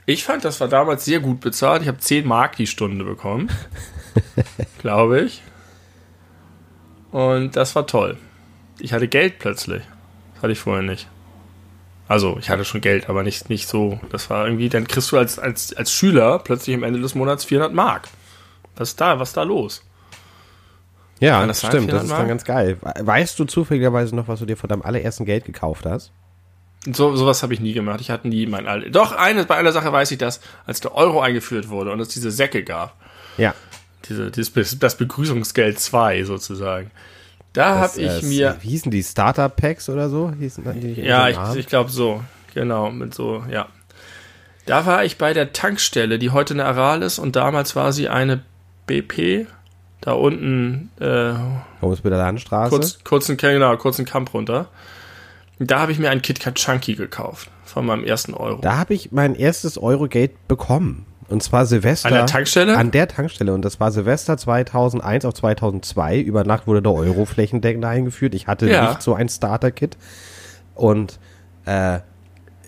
Ich fand, das war damals sehr gut bezahlt. Ich habe 10 Mark die Stunde bekommen. [laughs] Glaube ich. Und das war toll. Ich hatte Geld plötzlich. Das hatte ich vorher nicht. Also, ich hatte schon Geld, aber nicht, nicht so. Das war irgendwie, dann kriegst du als, als, als Schüler plötzlich am Ende des Monats 400 Mark. Was ist da, was ist da los? Ja, das stimmt, das ist dann ganz geil. Weißt du zufälligerweise noch, was du dir von deinem allerersten Geld gekauft hast? So, sowas habe ich nie gemacht. Ich hatte nie mein All. Doch, eine, bei einer Sache weiß ich das, als der Euro eingeführt wurde und es diese Säcke gab. Ja. Diese, dieses, das Begrüßungsgeld 2 sozusagen. Da habe ich äh, mir. Wie hießen die Startup Packs oder so? Hießen die ja, ich, ich glaube so. Genau, mit so, ja. Da war ich bei der Tankstelle, die heute eine Aral ist und damals war sie eine BP, da unten äh, Homesbilder Landstraße. kurz, kurzen, genau, kurzen Kamp runter. Da habe ich mir ein KitKat Chunky gekauft von meinem ersten Euro. Da habe ich mein erstes Eurogate bekommen. Und zwar Silvester. An der Tankstelle? An der Tankstelle. Und das war Silvester 2001 auf 2002. Über Nacht wurde der Euro flächendeckend eingeführt. Ich hatte Ja. nicht so ein Starter-Kit. Und äh,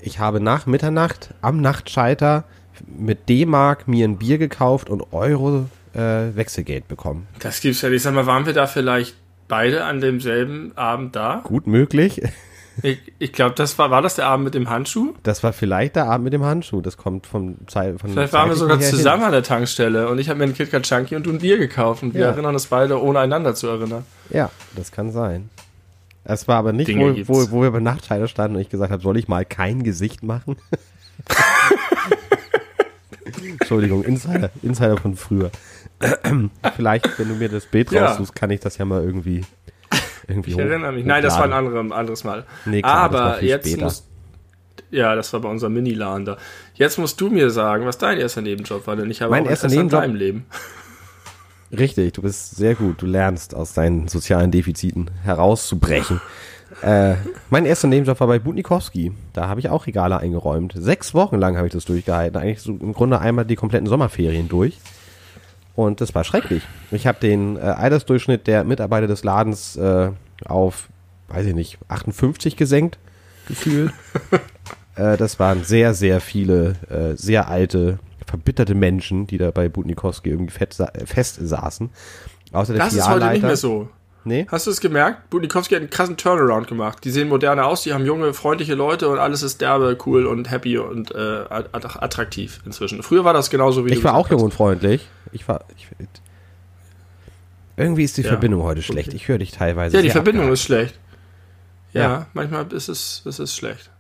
ich habe nach Mitternacht am Nachtschalter mit D-Mark mir ein Bier gekauft und Euro äh, Wechselgeld bekommen. Das gibt's ja nicht. Sag mal, waren wir da vielleicht beide an demselben Abend da? Gut möglich. [laughs] Ich, ich glaube, das war, war das der Abend mit dem Handschuh? Das war vielleicht der Abend mit dem Handschuh. Das kommt vom Zeit von Vielleicht waren wir sogar her hin. zusammen an der Tankstelle und ich habe mir einen KitKat Chunky und du ein Bier gekauft und wir Ja. erinnern uns beide, ohne einander zu erinnern. Ja, das kann sein. Es war aber nicht, Dinge wo, wo, wo wir bei Nachtschalter standen und ich gesagt habe, soll ich mal kein Gesicht machen? [laughs] Entschuldigung, Insider, Insider von früher. [clears throat] Vielleicht, wenn du mir das Bild Ja. raussuchst, kann ich das ja mal irgendwie, irgendwie Ich erinnere mich. Nein, das war ein anderes, anderes Mal. Nee, klar, Aber jetzt später. muss. Ja, das war bei unserem Mini-Laden da. Jetzt musst du mir sagen, was dein erster Nebenjob war, denn ich habe Mein auch erster Nebenjob- deinem Leben. Richtig, du bist sehr gut. Du lernst aus deinen sozialen Defiziten herauszubrechen. äh, mein erster Nebenjob war bei Butnikowski. Da habe ich auch Regale eingeräumt. Sechs Wochen lang habe ich das durchgehalten. Eigentlich so im Grunde einmal die kompletten Sommerferien durch. Und das war schrecklich. Ich habe den äh, Altersdurchschnitt der Mitarbeiter des Ladens äh, auf, weiß ich nicht, 58 gesenkt, gefühlt. [laughs] äh, das waren sehr, sehr viele, äh, sehr alte, verbitterte Menschen, die da bei Butnikowski irgendwie fett, fest saßen. Außer der Das ist heute nicht mehr so. Nee? Hast du es gemerkt? Budnikowski hat einen krassen Turnaround gemacht. Die sehen moderner aus, die haben junge, freundliche Leute und alles ist derbe, cool und happy und äh, att- attraktiv inzwischen. Früher war das genauso wie Ich war auch jung und freundlich. Ich war. Ich, irgendwie ist die Ja, Verbindung heute okay. schlecht. Ich höre dich teilweise. Ja, die Verbindung abgehakt. ist schlecht. Ja, Ja. manchmal ist es, ist es schlecht.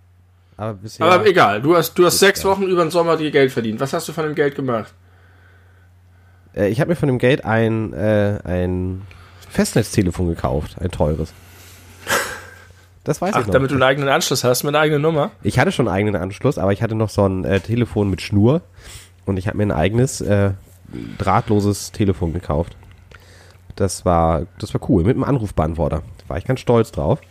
Aber, bisher, Aber egal, du hast, du hast sechs. Wochen über den Sommer dir Geld verdient. Was hast du von dem Geld gemacht? äh, ich habe mir von dem Geld ein, äh, ein Festnetztelefon gekauft. Ein teures. Das weiß Ach, ich noch. damit du einen eigenen Anschluss hast, mit einer eigenen Nummer? Ich hatte schon einen eigenen Anschluss, aber ich hatte noch so ein äh, Telefon mit Schnur und ich habe mir ein eigenes äh, drahtloses Telefon gekauft. Das war, das war cool, mit einem Anrufbeantworter. Da war ich ganz stolz drauf.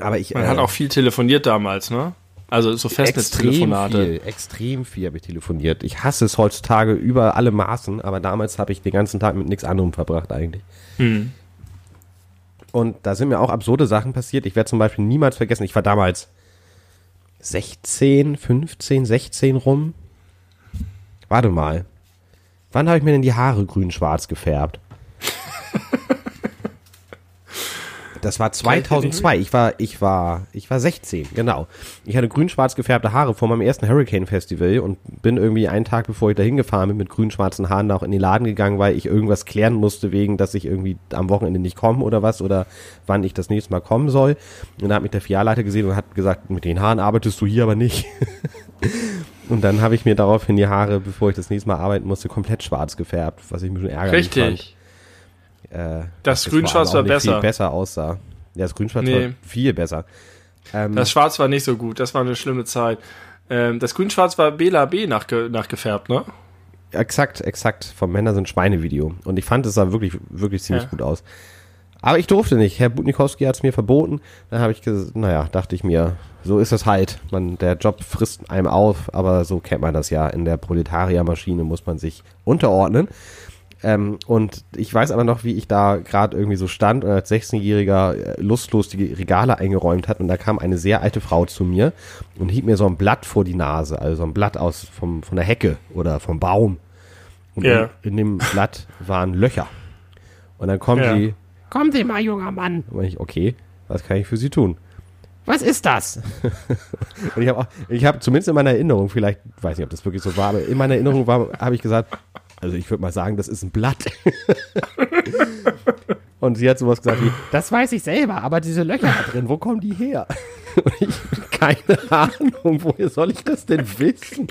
Aber ich Man äh, hat auch viel telefoniert damals, ne? Also so extrem Festnetztelefonate. viel, extrem viel habe ich telefoniert. Ich hasse es heutzutage über alle Maßen, aber damals habe ich den ganzen Tag mit nichts anderem verbracht eigentlich. Hm. Und da sind mir auch absurde Sachen passiert. Ich werde zum Beispiel niemals vergessen, ich war damals 16, 15, 16 rum. Warte mal. Wann habe ich mir denn die Haare grün-schwarz gefärbt? [laughs] Das war 2002. Ich war, ich war, ich war 16, genau. Ich hatte grün-schwarz gefärbte Haare vor meinem ersten Hurricane Festival und bin irgendwie einen Tag bevor ich da hingefahren bin mit grün-schwarzen Haaren auch in den Laden gegangen, weil ich irgendwas klären musste wegen, dass ich irgendwie am Wochenende nicht komme oder was oder wann ich das nächste Mal kommen soll. Und da hat mich der Filialleiter gesehen und hat gesagt, mit den Haaren arbeitest du hier aber nicht. [laughs] und dann habe ich mir daraufhin die Haare, bevor ich das nächste Mal arbeiten musste, komplett schwarz gefärbt, was ich mir schon ärgerlich fand. Richtig. Äh, Das Grün-Schwarz war nicht besser. Viel besser aussah. Ja, das Grünschwarz Nee. war viel besser. Ähm, Das Schwarz war nicht so gut, das war eine schlimme Zeit. Ähm, das Grün-Schwarz war Bela B nachge nachgefärbt, ne? exakt, exakt. Vom Männer sind Schweine-Video. Und ich fand, es sah wirklich, wirklich ziemlich Ja. gut aus. Aber ich durfte nicht. Herr Butnikowski hat es mir verboten. Dann habe ich gesagt, naja, dachte ich mir, so ist es halt. Man, der Job frisst einem auf, aber so kennt man das ja. In der Proletariermaschine muss man sich unterordnen. Ähm, und ich weiß aber noch, wie ich da gerade irgendwie so stand und als 16-Jähriger äh, lustlos die Regale eingeräumt hat und da kam eine sehr alte Frau zu mir und hielt mir so ein Blatt vor die Nase, also so ein Blatt aus vom, von der Hecke oder vom Baum. Und Ja. in, in dem Blatt waren Löcher. Und dann kommt Ja. sie, Kommen Sie mal, junger Mann. und ich, okay, was kann ich für Sie tun? Was ist das? [laughs] Und ich habe auch, ich habe zumindest in meiner Erinnerung, vielleicht, weiß nicht, ob das wirklich so war, aber in meiner Erinnerung war, habe ich gesagt, also ich würde mal sagen, das ist ein Blatt. [laughs] Und sie hat sowas gesagt wie, Das weiß ich selber, aber diese Löcher da drin. wo kommen die her? [laughs] Und ich, keine Ahnung, woher soll ich das denn wissen?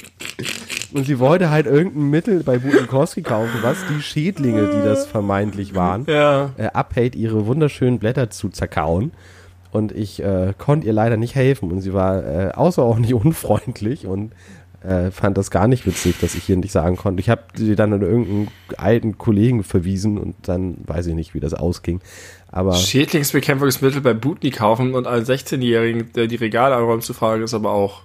Und sie wollte halt irgendein Mittel bei Butenkowski kaufen, was die Schädlinge, die das vermeintlich waren, Ja. äh, abhält, ihre wunderschönen Blätter zu zerkauen. Und ich äh, konnte ihr leider nicht helfen. Und sie war äh, außerordentlich unfreundlich und äh, fand das gar nicht witzig, dass ich hier nicht sagen konnte. Ich habe sie dann an irgendeinen alten Kollegen verwiesen und dann weiß ich nicht, wie das ausging. Aber Schädlingsbekämpfungsmittel bei Butni kaufen und einen 16-Jährigen, der die Regale anräumt, zu fragen, ist aber auch.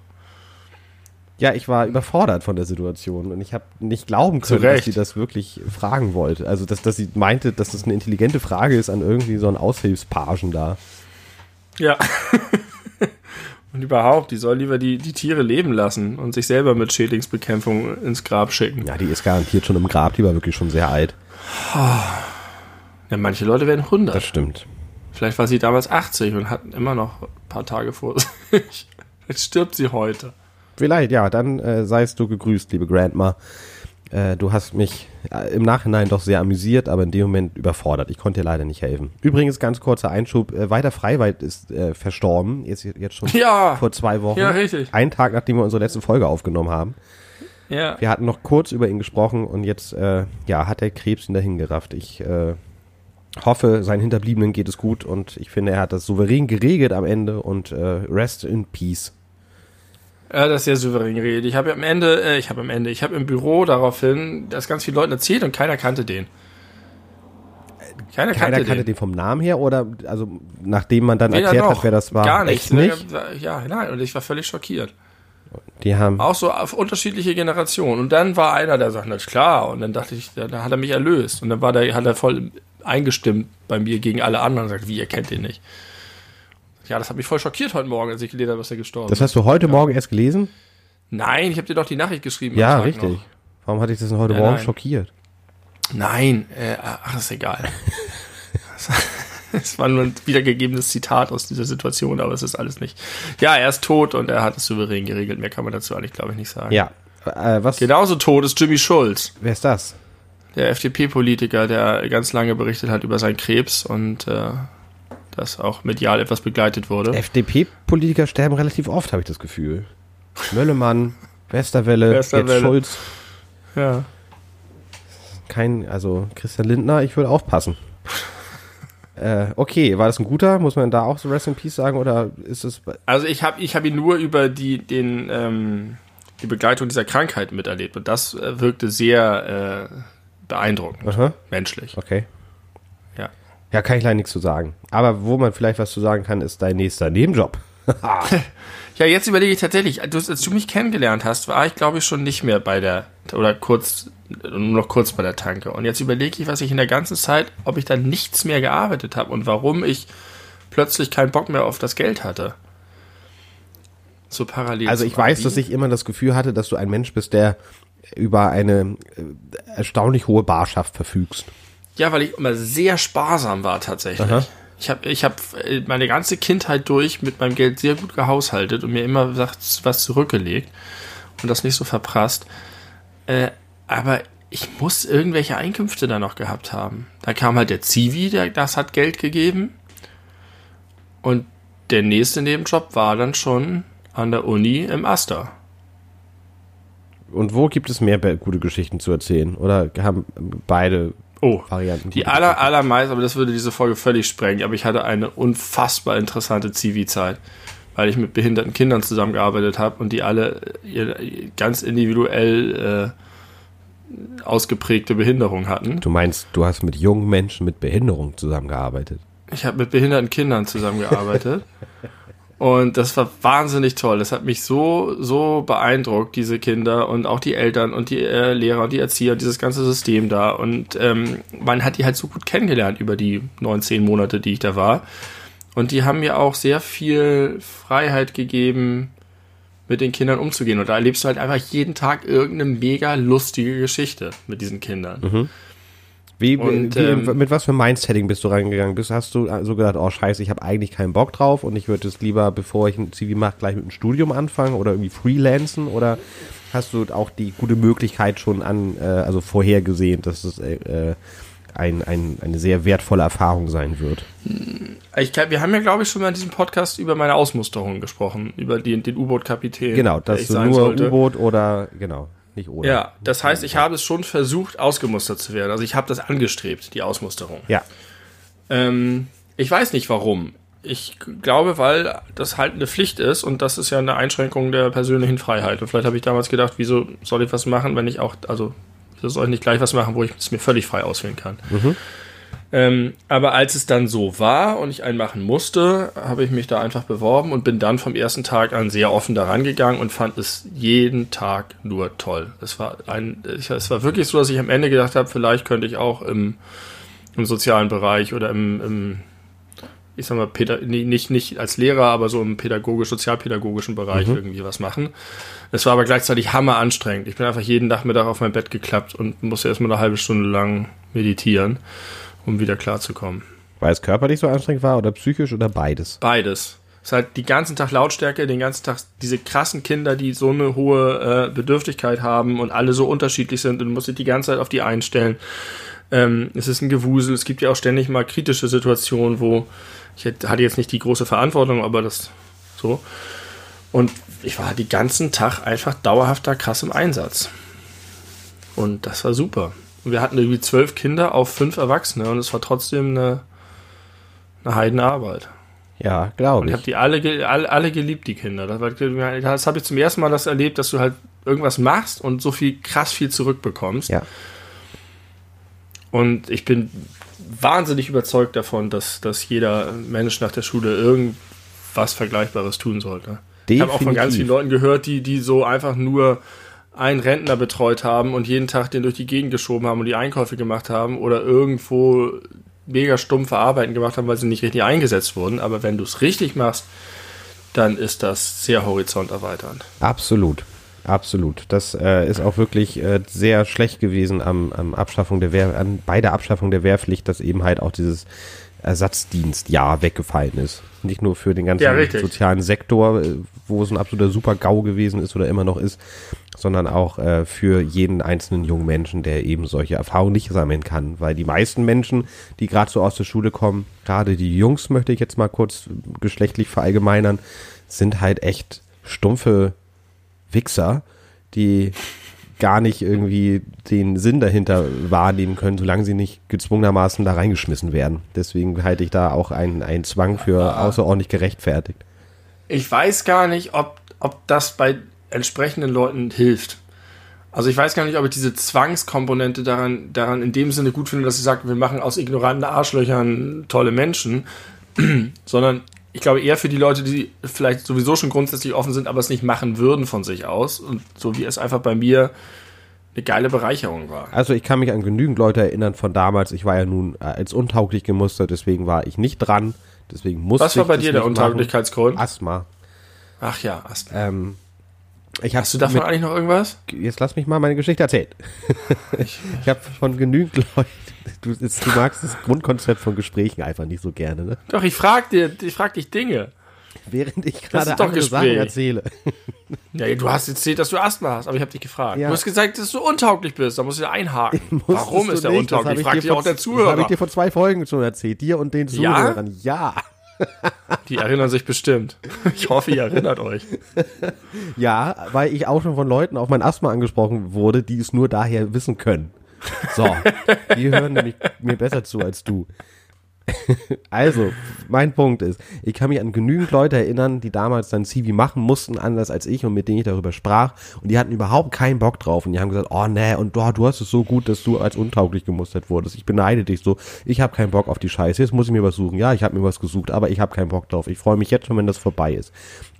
ja, ich war überfordert von der Situation und ich habe nicht glauben können, dass Recht. sie das wirklich fragen wollte. Also, dass, dass sie meinte, dass das eine intelligente Frage ist an irgendwie so einen Aushilfspagen da. Ja. [laughs] und überhaupt, die soll lieber die, die Tiere leben lassen und sich selber mit Schädlingsbekämpfung ins Grab schicken. Ja, die ist garantiert schon im Grab, die war wirklich schon sehr alt. Ja, manche Leute werden 100. Das stimmt. Vielleicht war sie damals 80 und hat immer noch ein paar Tage vor sich. [laughs] Vielleicht stirbt sie heute. Vielleicht, ja, dann äh, seist du gegrüßt, liebe Grandma. Äh, du hast mich äh, im Nachhinein doch sehr amüsiert, aber in dem Moment überfordert. Ich konnte dir leider nicht helfen. Übrigens, ganz kurzer Einschub, äh, Walter Freiwald ist äh, verstorben, jetzt, jetzt schon Ja. vor zwei Wochen. Ja, richtig. Einen Tag, nachdem wir unsere letzte Folge aufgenommen haben. Ja. Wir hatten noch kurz über ihn gesprochen und jetzt, äh, ja, hat der Krebs ihn dahin gerafft. Ich äh, hoffe, seinen Hinterbliebenen geht es gut und ich finde, er hat das souverän geregelt am Ende und äh, rest in peace. Ja, das ist sehr souverän geredet. Ich habe am Ende, äh, ich habe am Ende, ich habe im Büro daraufhin das ganz vielen Leuten erzählt und keiner kannte den. Keiner, Keiner kannte, kannte den. den vom Namen her oder also nachdem man dann Weder erklärt noch. hat, wer das war? Gar nicht. Echt nicht? Ja, nein, und ich war völlig schockiert. Die haben Auch so auf unterschiedliche Generationen. Und dann war einer, der sagt, na klar. Und dann dachte ich, da, da hat er mich erlöst. Und dann war der, hat er voll eingestimmt bei mir gegen alle anderen und sagt, wie, ihr kennt den nicht. Ja, das hat mich voll schockiert heute Morgen, als ich gelesen habe, dass er gestorben Das ist. hast du heute Morgen erst gelesen? Nein, ich habe dir doch die Nachricht geschrieben. Ja, richtig. noch. Warum hatte ich das denn heute Ja, Morgen nein. schockiert? Nein, äh, ach, ist egal. [laughs] Es war nur ein wiedergegebenes Zitat aus dieser Situation, aber es ist alles nicht. Ja, er ist tot und er hat es souverän geregelt. Mehr kann man dazu eigentlich, glaube ich, nicht sagen. Ja. Äh, was? Genauso tot ist Jimmy Schulz, Wer ist das? der FDP-Politiker, der ganz lange berichtet hat über seinen Krebs und äh, das auch medial etwas begleitet wurde. FDP-Politiker sterben relativ oft, habe ich das Gefühl. Möllemann, Westerwelle, Westerwelle. jetzt Schulz. ja. Kein, also Christian Lindner, ich würde aufpassen. [laughs] äh, okay, war das ein guter? Muss man da auch so Rest in Peace sagen oder ist es Also ich habe ich hab ihn nur über die, den, ähm, die Begleitung dieser Krankheit miterlebt und das äh, wirkte sehr äh, beeindruckend, Aha, menschlich. okay. Ja. Kann ich leider nichts zu sagen. Aber wo man vielleicht was zu sagen kann, ist dein nächster Nebenjob. [laughs] Ja, jetzt überlege ich tatsächlich, du, als du mich kennengelernt hast, war ich glaube ich schon nicht mehr bei der, oder kurz, nur noch kurz bei der Tanke. Und jetzt überlege ich, was ich in der ganzen Zeit, ob ich da nichts mehr gearbeitet habe und warum ich plötzlich keinen Bock mehr auf das Geld hatte. So parallel. Also ich weiß, dass ich immer das Gefühl hatte, dass du ein Mensch bist, der über eine äh, erstaunlich hohe Barschaft verfügst. Ja, weil ich immer sehr sparsam war tatsächlich. Aha. Ich habe ich hab äh, meine ganze Kindheit durch mit meinem Geld sehr gut gehaushaltet und mir immer was zurückgelegt und das nicht so verprasst. Äh, aber ich muss irgendwelche Einkünfte da noch gehabt haben. Da kam halt der Zivi, der, das hat Geld gegeben. Und der nächste Nebenjob war dann schon an der Uni im Aster. Und wo gibt es mehr gute Geschichten zu erzählen? Oder haben beide Oh, Varianten? Die aller, allermeisten, aber das würde diese Folge völlig sprengen, aber ich hatte eine unfassbar interessante Zivi-Zeit, weil ich mit behinderten Kindern zusammengearbeitet habe und die alle ihr, ganz individuell äh, ausgeprägte Behinderung hatten. Du meinst, du hast mit jungen Menschen mit Behinderung zusammengearbeitet. Ich habe mit behinderten Kindern zusammengearbeitet. [laughs] Und das war wahnsinnig toll. Das hat mich so, so beeindruckt, diese Kinder und auch die Eltern und die äh, Lehrer und die Erzieher dieses ganze System da. Und ähm, man hat die halt so gut kennengelernt über die 19 Monate, die ich da war. Und die haben mir auch sehr viel Freiheit gegeben, mit den Kindern umzugehen. Und da erlebst du halt einfach jeden Tag irgendeine mega lustige Geschichte mit diesen Kindern. Wie, Und, wie ähm, mit was für Mindsetting bist du reingegangen? Bist, hast du so gedacht, oh scheiße, ich habe eigentlich keinen Bock drauf und ich würde es lieber, bevor ich ein CV mache, gleich mit einem Studium anfangen oder irgendwie freelancen? Oder hast du auch die gute Möglichkeit schon an, äh, also vorhergesehen, dass es äh, äh, ein, ein, eine sehr wertvolle Erfahrung sein wird? Ich wir haben ja, glaube ich, schon mal in diesem Podcast über meine Ausmusterung gesprochen, über den, den U-Boot-Kapitän. Genau, dass du nur. U-Boot oder, genau, nicht oder. Ja, das heißt, ich habe es schon versucht, ausgemustert zu werden. Also ich habe das angestrebt, die Ausmusterung. Ja. Ähm, ich weiß nicht warum. ich glaube, weil das halt eine Pflicht ist und das ist ja eine Einschränkung der persönlichen Freiheit. Und vielleicht habe ich damals gedacht, wieso soll ich was machen, wenn ich auch, also, wieso soll ich nicht gleich was machen, wo ich es mir völlig frei auswählen kann. Ähm, aber als es dann so war und ich einen machen musste, habe ich mich da einfach beworben und bin dann vom ersten Tag an sehr offen daran gegangen und fand es jeden Tag nur toll. Es war ein, es war wirklich so, dass ich am Ende gedacht habe, vielleicht könnte ich auch im, im sozialen Bereich oder im, im ich sag mal, nee, nicht, nicht als Lehrer, aber so im pädagogisch, sozialpädagogischen Bereich irgendwie was machen. Es war aber gleichzeitig hammer anstrengend. Ich bin einfach jeden Nachmittag auf mein Bett geklappt und musste erstmal eine halbe Stunde lang meditieren, um wieder klarzukommen. Weil es körperlich so anstrengend war oder psychisch oder beides? Beides. Es ist halt die ganzen Tag Lautstärke, den ganzen Tag diese krassen Kinder, die so eine hohe äh, Bedürftigkeit haben und alle so unterschiedlich sind und du musst dich die ganze Zeit auf die einstellen. Ähm, es ist ein Gewusel, es gibt ja auch ständig mal kritische Situationen, wo ich hatte jetzt nicht die große Verantwortung, aber das so. Und ich war die ganzen Tag einfach dauerhaft da krass im Einsatz. Und das war super. Und wir hatten irgendwie zwölf Kinder auf fünf Erwachsene und es war trotzdem eine, eine Heidenarbeit. Ja, glaube Und ich habe ich. die alle, alle, alle geliebt, die Kinder. Das, das habe ich zum ersten Mal das erlebt, dass du halt irgendwas machst und so viel krass viel zurückbekommst. Ja. Und ich bin wahnsinnig überzeugt davon, dass, dass jeder Mensch nach der Schule irgendwas Vergleichbares tun sollte. Ich habe auch von ganz Definitiv. vielen Leuten gehört, die, die so einfach nur einen Rentner betreut haben und jeden Tag den durch die Gegend geschoben haben und die Einkäufe gemacht haben oder irgendwo mega stumpfe Arbeiten gemacht haben, weil sie nicht richtig eingesetzt wurden. Aber wenn du es richtig machst, dann ist das sehr horizonterweiternd. Absolut. Absolut. Das äh, ist auch wirklich äh, sehr schlecht gewesen am, am Abschaffung der Wehr, an, bei der Abschaffung der Wehrpflicht, dass eben halt auch dieses Ersatzdienstjahr weggefallen ist. Nicht nur für den ganzen Ja, sozialen Sektor, äh, wo es ein absoluter Super-GAU gewesen ist oder immer noch ist, sondern auch äh, für jeden einzelnen jungen Menschen, der eben solche Erfahrungen nicht sammeln kann. Weil die meisten Menschen, die gerade so aus der Schule kommen, gerade die Jungs, möchte ich jetzt mal kurz geschlechtlich verallgemeinern, sind halt echt stumpfe Wichser, die gar nicht irgendwie den Sinn dahinter wahrnehmen können, solange sie nicht gezwungenermaßen da reingeschmissen werden. Deswegen halte ich da auch einen, einen Zwang für außerordentlich gerechtfertigt. Ich weiß gar nicht, ob, ob das bei entsprechenden Leuten hilft. Also ich weiß gar nicht, ob ich diese Zwangskomponente daran, daran in dem Sinne gut finde, dass sie sagt, wir machen aus ignoranten Arschlöchern tolle Menschen, [clears throat] sondern ich glaube eher für die Leute, die vielleicht sowieso schon grundsätzlich offen sind, aber es nicht machen würden von sich aus. Und so wie es einfach bei mir eine geile Bereicherung war. Also ich kann mich an genügend Leute erinnern von damals. Ich war ja nun äh, als untauglich gemustert, deswegen war ich nicht dran. Deswegen musste Was war bei dir der Untauglichkeitsgrund? Asthma. Ach ja, Asthma. Ähm, ich Hast du davon eigentlich noch irgendwas? jetzt lass mich mal meine Geschichte erzählen. [laughs] ich habe von genügend Leuten, du, du magst das Grundkonzept von Gesprächen einfach nicht so gerne, ne? Doch, ich frag dir, ich frag dich Dinge. Während ich gerade andere Gespräch. Sachen erzähle. [laughs] Ja, du hast erzählt, dass du Asthma hast, aber ich habe dich gefragt. Ja. Du hast gesagt, dass du untauglich bist. Da musst du einhaken. [laughs] Warum ist er das untauglich? hab Frag dir dich auch der Das habe ich Zuhörer. dir vor zwei Folgen schon erzählt, dir und den Ja? Zuhörern. Ja. Die erinnern sich bestimmt. [laughs] Ich hoffe, ihr erinnert euch. [laughs] Ja, weil ich auch schon von Leuten auf mein Asthma angesprochen wurde, die es nur daher wissen können. So, die hören nämlich mir besser zu als du. [laughs] Also, mein Punkt ist, ich kann mich an genügend Leute erinnern, die damals dann Civi machen mussten, anders als ich und mit denen ich darüber sprach. Und die hatten überhaupt keinen Bock drauf. Und die haben gesagt, oh nee, und oh, du hast es so gut, dass du als untauglich gemustert wurdest. Ich beneide dich so. Ich habe keinen Bock auf die Scheiße. Jetzt muss ich mir was suchen. Ja, ich habe mir was gesucht, aber ich habe keinen Bock drauf. Ich freue mich jetzt schon, wenn das vorbei ist.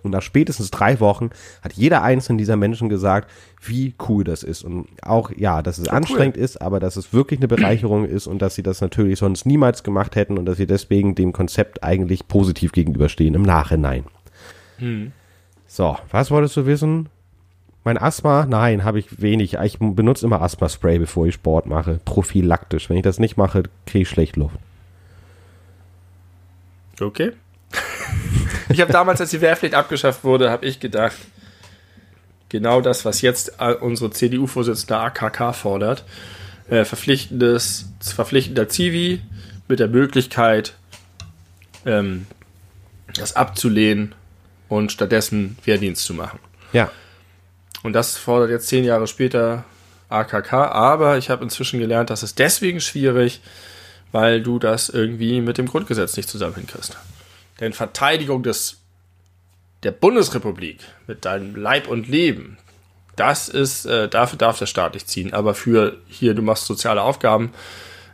Und nach spätestens drei Wochen hat jeder einzelne dieser Menschen gesagt, wie cool das ist. Und auch, ja, dass es anstrengend ist, aber dass es wirklich eine Bereicherung ist und dass sie das natürlich sonst niemals gemacht hätten und dass sie deswegen dem Konzept eigentlich positiv gegenüberstehen im Nachhinein. So, was wolltest du wissen? Mein Asthma? Nein, habe ich wenig. Ich benutze immer Asthma-Spray, bevor ich Sport mache. Prophylaktisch. Wenn ich das nicht mache, kriege ich schlecht Luft. Okay. Ich habe damals, als die Wehrpflicht abgeschafft wurde, habe ich gedacht, genau das, was jetzt äh, unsere CDU-Vorsitzende AKK fordert, äh, verpflichtendes, verpflichtender Zivi mit der Möglichkeit, ähm, das abzulehnen und stattdessen Wehrdienst zu machen. Ja. Und das fordert jetzt zehn Jahre später AKK, aber ich habe inzwischen gelernt, das ist deswegen schwierig, weil du das irgendwie mit dem Grundgesetz nicht zusammen hinkriegst. Denn Verteidigung des, der Bundesrepublik mit deinem Leib und Leben, das ist, äh, dafür darf der Staat nicht ziehen. Aber für hier, du machst soziale Aufgaben,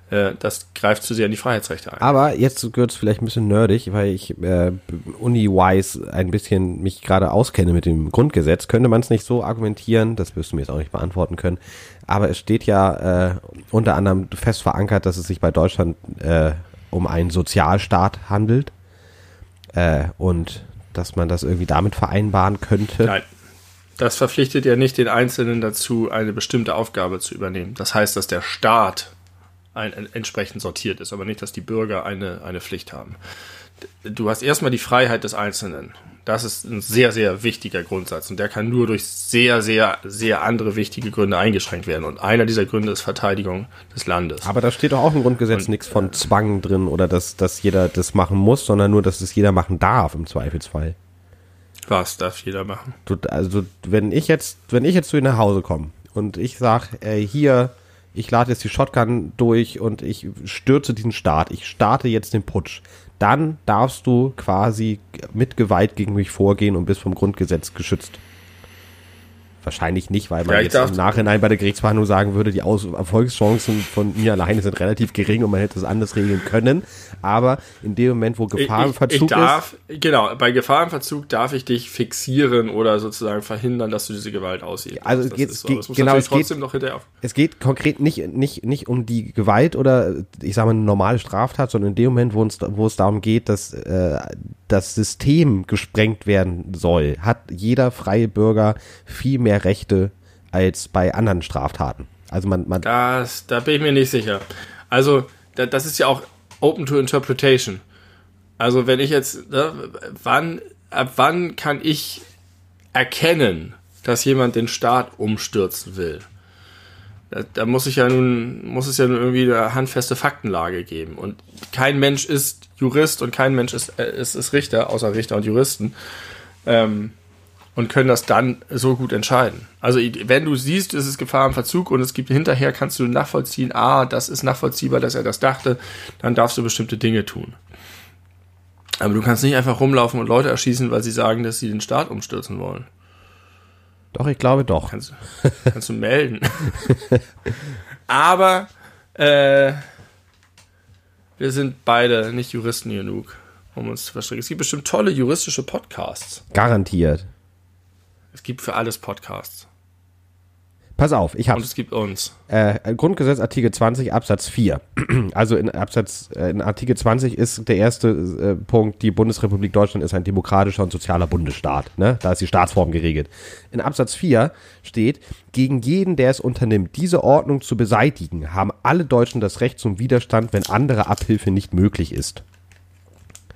äh, das greift zu sehr in die Freiheitsrechte ein. Aber jetzt wird es vielleicht ein bisschen nerdig, weil ich äh, uni-wise ein bisschen mich gerade auskenne mit dem Grundgesetz. Könnte man es nicht so argumentieren, das wirst du mir jetzt auch nicht beantworten können. Aber es steht ja äh, unter anderem fest verankert, dass es sich bei Deutschland äh, um einen Sozialstaat handelt. Äh, und dass man das irgendwie damit vereinbaren könnte. Nein. Das verpflichtet ja nicht den Einzelnen dazu, eine bestimmte Aufgabe zu übernehmen. Das heißt, dass der Staat ein, ein, entsprechend sortiert ist, aber nicht, dass die Bürger eine, eine Pflicht haben. Du hast erstmal die Freiheit des Einzelnen. Das ist ein sehr, sehr wichtiger Grundsatz und der kann nur durch sehr, sehr, sehr andere wichtige Gründe eingeschränkt werden. Und einer dieser Gründe ist Verteidigung des Landes. Aber da steht doch auch im Grundgesetz nichts von Zwang drin oder dass, dass jeder das machen muss, sondern nur, dass es jeder machen darf im Zweifelsfall. Was darf jeder machen? Du, also wenn ich jetzt, wenn ich jetzt zu dir nach Hause komme und ich sag, ey, hier, ich lade jetzt die Shotgun durch und ich stürze diesen Start, ich starte jetzt den Putsch, dann darfst du quasi mit Gewalt gegen mich vorgehen und bist vom Grundgesetz geschützt. Wahrscheinlich nicht, weil man ich jetzt im Nachhinein bei der Gerichtsverhandlung sagen würde, die Aus Erfolgschancen von mir alleine sind relativ gering und man hätte es anders regeln können. Aber in dem Moment, wo Ich, ich, Gefahrenverzug ich darf, genau, bei Gefahrenverzug darf ich dich fixieren oder sozusagen verhindern, dass du diese Gewalt ausübst. Also Das ist so. geht- muss genau, es geht- es geht konkret nicht, nicht, nicht um die Gewalt oder ich sage mal eine normale Straftat, sondern in dem Moment, wo, uns, wo es darum geht, dass äh, das System gesprengt werden soll, hat jeder freie Bürger viel mehr Rechte als bei anderen Straftaten. Also man, man Das, da bin ich mir nicht sicher. Also, da, das ist ja auch open to interpretation. Also, wenn ich jetzt, ne, wann, ab wann kann ich erkennen, dass jemand den Staat umstürzen will? Da, da muss ich ja nun, muss es ja nun irgendwie eine handfeste Faktenlage geben. Und kein Mensch ist Jurist und kein Mensch ist, äh, ist, ist Richter, außer Richter und Juristen. Ähm, und können das dann so gut entscheiden. Also wenn du siehst, es ist Gefahr im Verzug und es gibt hinterher, kannst du nachvollziehen, ah, das ist nachvollziehbar, dass er das dachte, dann darfst du bestimmte Dinge tun. Aber du kannst nicht einfach rumlaufen und Leute erschießen, weil sie sagen, dass sie den Staat umstürzen wollen. Doch, ich glaube doch. Kannst, kannst du melden. [laughs] Aber äh, wir sind beide nicht Juristen genug, um uns zu verstricken. Es gibt bestimmt tolle juristische Podcasts. Garantiert. Es gibt für alles Podcasts. Pass auf, ich Und hab's. es gibt uns. Äh, Grundgesetz Artikel 20 Absatz 4. [clears throat] Also in Absatz äh, in Artikel 20 ist der erste äh, Punkt, die Bundesrepublik Deutschland ist ein demokratischer und sozialer Bundesstaat. Ne? Da ist die Staatsform geregelt. In Absatz 4 steht, gegen jeden, der es unternimmt, diese Ordnung zu beseitigen, haben alle Deutschen das Recht zum Widerstand, wenn andere Abhilfe nicht möglich ist.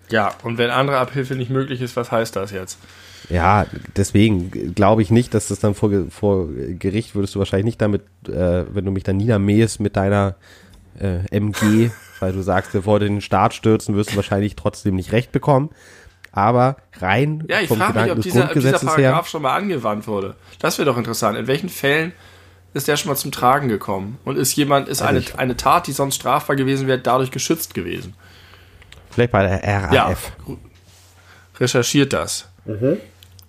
Ja, und wenn andere Abhilfe nicht möglich ist, was heißt das jetzt? Ja, deswegen glaube ich nicht, dass das dann vor, vor Gericht würdest du wahrscheinlich nicht damit, äh, wenn du mich dann niedermähst mit deiner äh, MG, [laughs] weil du sagst, wir wollen den Staat stürzen, wirst du wahrscheinlich trotzdem nicht recht bekommen. Aber rein Ja, ich vom frage mich, Gedanken ob des dieser, ob dieser Grundgesetzes her. Paragraph schon mal angewandt wurde. Das wäre doch interessant. In welchen Fällen ist der schon mal zum Tragen gekommen? Und ist jemand, ist eine, ich- eine Tat, die sonst strafbar gewesen wäre, dadurch geschützt gewesen? Vielleicht bei der RAF. Ja. Recherchiert das. Mhm.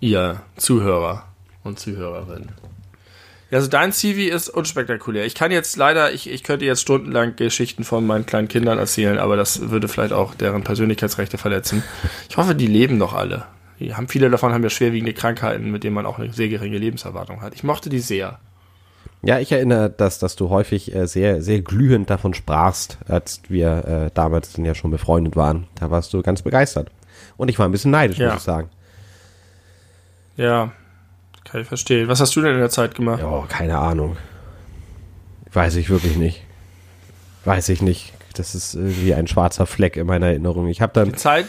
Ihr Zuhörer und Zuhörerinnen. Ja, also dein CV ist unspektakulär. Ich kann jetzt leider, ich, ich könnte jetzt stundenlang Geschichten von meinen kleinen Kindern erzählen, aber das würde vielleicht auch deren Persönlichkeitsrechte verletzen. Ich hoffe, die leben noch alle. Die haben, viele davon haben ja schwerwiegende Krankheiten, mit denen man auch eine sehr geringe Lebenserwartung hat. Ich mochte die sehr. Ja, ich erinnere, dass, dass du häufig äh, sehr, sehr glühend davon sprachst, als wir äh, damals dann ja schon befreundet waren. Da warst du ganz begeistert. Und ich war ein bisschen neidisch, Ja. muss ich sagen. Ja, kann ich verstehen. Was hast du denn in der Zeit gemacht? Ja, keine Ahnung. Weiß ich wirklich nicht. Weiß ich nicht. Das ist irgendwie ein schwarzer Fleck in meiner Erinnerung. Ich habe dann, Die Zeit,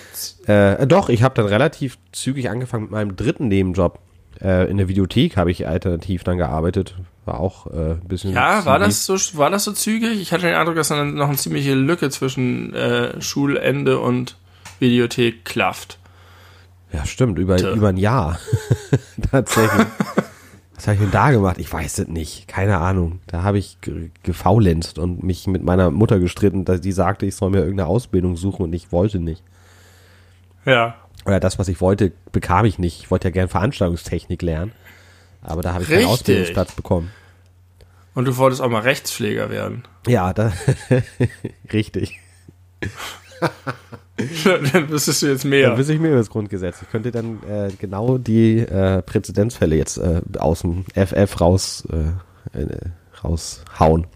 äh, doch, ich habe dann relativ zügig angefangen mit meinem dritten Nebenjob. Äh, in der Videothek habe ich alternativ dann gearbeitet. War auch äh, ein bisschen. Ja, war das so, war das so zügig? Ich hatte den Eindruck, dass dann noch eine ziemliche Lücke zwischen äh, Schulende und Videothek klafft. Ja, stimmt, über, über ein Jahr. [laughs] Tatsächlich. Was habe ich denn da gemacht? Ich weiß es nicht. Keine Ahnung. Da habe ich ge- gefaulenzt und mich mit meiner Mutter gestritten, dass die sagte, ich soll mir irgendeine Ausbildung suchen und ich wollte nicht. Ja. Oder das, was ich wollte, bekam ich nicht. Ich wollte ja gern Veranstaltungstechnik lernen. Aber da habe ich keinen Richtig. Ausbildungsplatz bekommen. Und du wolltest auch mal Rechtspfleger werden. Ja, da, [laughs] richtig. [laughs] Dann wüsstest du jetzt Dann mehr. wüsste ich mir über das Grundgesetz. Ich könnte dann äh, genau die äh, Präzedenzfälle jetzt äh, aus dem FF raus, äh, äh, raushauen.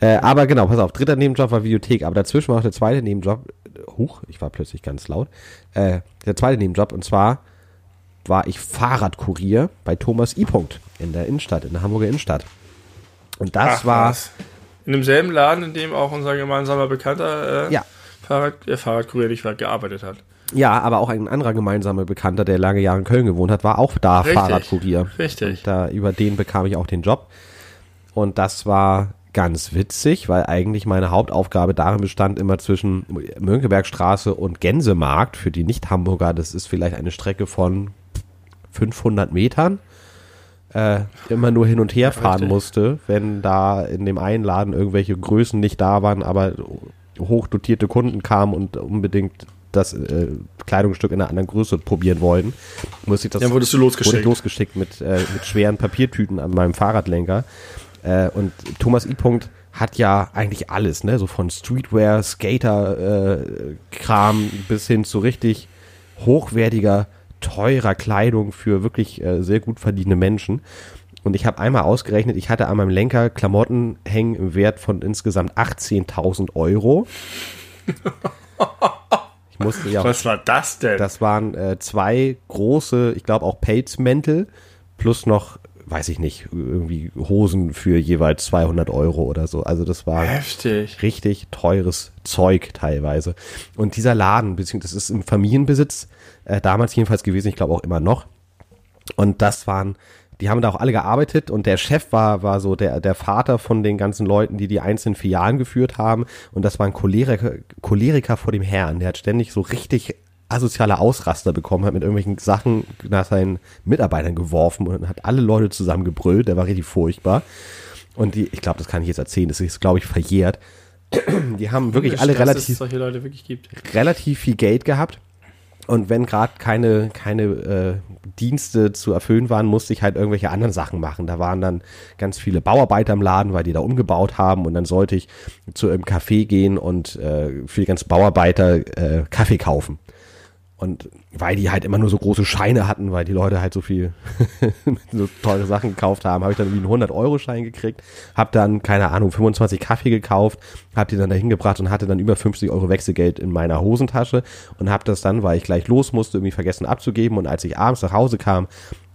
Äh, aber genau, pass auf, dritter Nebenjob war Videothek, aber dazwischen war noch der zweite Nebenjob. Huch, ich war plötzlich ganz laut. Der zweite Nebenjob und zwar war ich Fahrradkurier bei Thomas I. Punkt in der Innenstadt, in der Hamburger Innenstadt. Und das Ach, war was. In demselben Laden, in dem auch unser gemeinsamer Bekannter äh, ja, Fahrrad, äh, Fahrradkurier nicht gearbeitet hat. ja, aber auch ein anderer gemeinsamer Bekannter, der lange Jahre in Köln gewohnt hat, war auch da Richtig, Fahrradkurier. richtig. Und da über den bekam ich auch den Job. Und das war ganz witzig, weil eigentlich meine Hauptaufgabe darin bestand, immer zwischen Mönckebergstraße und Gänsemarkt für die Nicht-Hamburger. Das ist vielleicht eine Strecke von 500 Metern. Äh, immer nur hin und her fahren richtig. musste, wenn da in dem einen Laden irgendwelche Größen nicht da waren, aber hochdotierte Kunden kamen und unbedingt das äh, Kleidungsstück in einer anderen Größe probieren wollten, musste ich das Dann wurdest du wurde losgeschickt. ich losgeschickt mit, äh, mit schweren Papiertüten an meinem Fahrradlenker. Äh, und Thomas I. Punkt hat ja eigentlich alles, ne? So von Streetwear, Skater, äh, bis hin zu richtig hochwertiger, teurer Kleidung für wirklich äh, sehr gut verdienende Menschen. Und ich habe einmal ausgerechnet, ich hatte an meinem Lenker Klamotten hängen im Wert von insgesamt 18.000 Euro. Ich musste ja Was war das denn? das waren äh, zwei große, ich glaube auch Pelzmäntel plus noch, weiß ich nicht, irgendwie Hosen für jeweils 200 Euro oder so. Also das war Heftig. richtig teures Zeug teilweise. Und dieser Laden, beziehungsweise das ist im Familienbesitz, äh, damals jedenfalls gewesen, ich glaube auch immer noch. Und das waren, die haben da auch alle gearbeitet und der Chef war, war so der, der Vater von den ganzen Leuten, die die einzelnen Filialen geführt haben. Und das war ein Choleriker, Choleriker vor dem Herrn. Der hat ständig so richtig asoziale Ausraster bekommen, hat mit irgendwelchen Sachen nach seinen Mitarbeitern geworfen und hat alle Leute zusammengebrüllt. Der war richtig furchtbar. Und die, ich glaube, das kann ich jetzt erzählen, das ist, glaube ich, verjährt. Die haben wirklich alle relativ wirklich relativ viel Geld gehabt. Und wenn gerade keine, keine äh, Dienste zu erfüllen waren, musste ich halt irgendwelche anderen Sachen machen. Da waren dann ganz viele Bauarbeiter im Laden, weil die da umgebaut haben. Und dann sollte ich zu einem Café gehen und äh, für die ganzen Bauarbeiter äh, Kaffee kaufen. Und weil die halt immer nur so große Scheine hatten, weil die Leute halt so viel [laughs] so teure Sachen gekauft haben, habe ich dann irgendwie einen 100-Euro-Schein gekriegt, habe dann, keine Ahnung, 25 Kaffee gekauft, habe die dann dahin gebracht und hatte dann über 50 Euro Wechselgeld in meiner Hosentasche und habe das dann, weil ich gleich los musste, irgendwie vergessen abzugeben und als ich abends nach Hause kam,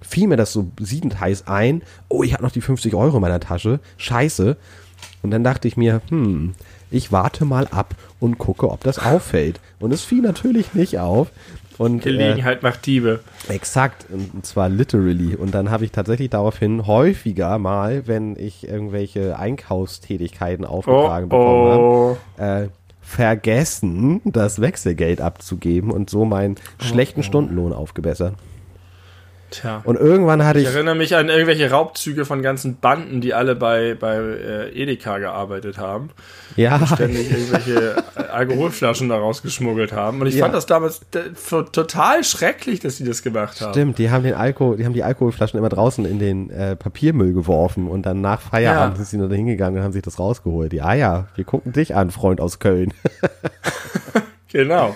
fiel mir das so siedend heiß ein, oh, ich habe noch die 50 Euro in meiner Tasche, scheiße. Und dann dachte ich mir, hm, ich warte mal ab und gucke, ob das auffällt. Und es fiel natürlich nicht auf. Und, äh, Gelegenheit macht Diebe. Exakt, und zwar literally. Und dann habe ich tatsächlich daraufhin häufiger mal, wenn ich irgendwelche Einkaufstätigkeiten Oh, aufgetragen bekommen oh. habe, äh, vergessen, das Wechselgeld abzugeben und so meinen schlechten Stundenlohn aufgebessert. Tja. Und irgendwann hatte Ich ich, erinnere mich an irgendwelche Raubzüge von ganzen Banden, die alle bei, bei äh, Edeka gearbeitet haben. ja, Ständig irgendwelche äh, Alkoholflaschen daraus geschmuggelt haben. Und ich Ja. fand das damals total schrecklich, dass sie das gemacht haben. stimmt, die haben den Alkohol, die haben die Alkoholflaschen immer draußen in den äh, Papiermüll geworfen und dann nach Feierabend Ja. sind sie nur da hingegangen und haben sich das rausgeholt. Ja, ja, wir gucken dich an, Freund aus Köln. [laughs] Genau.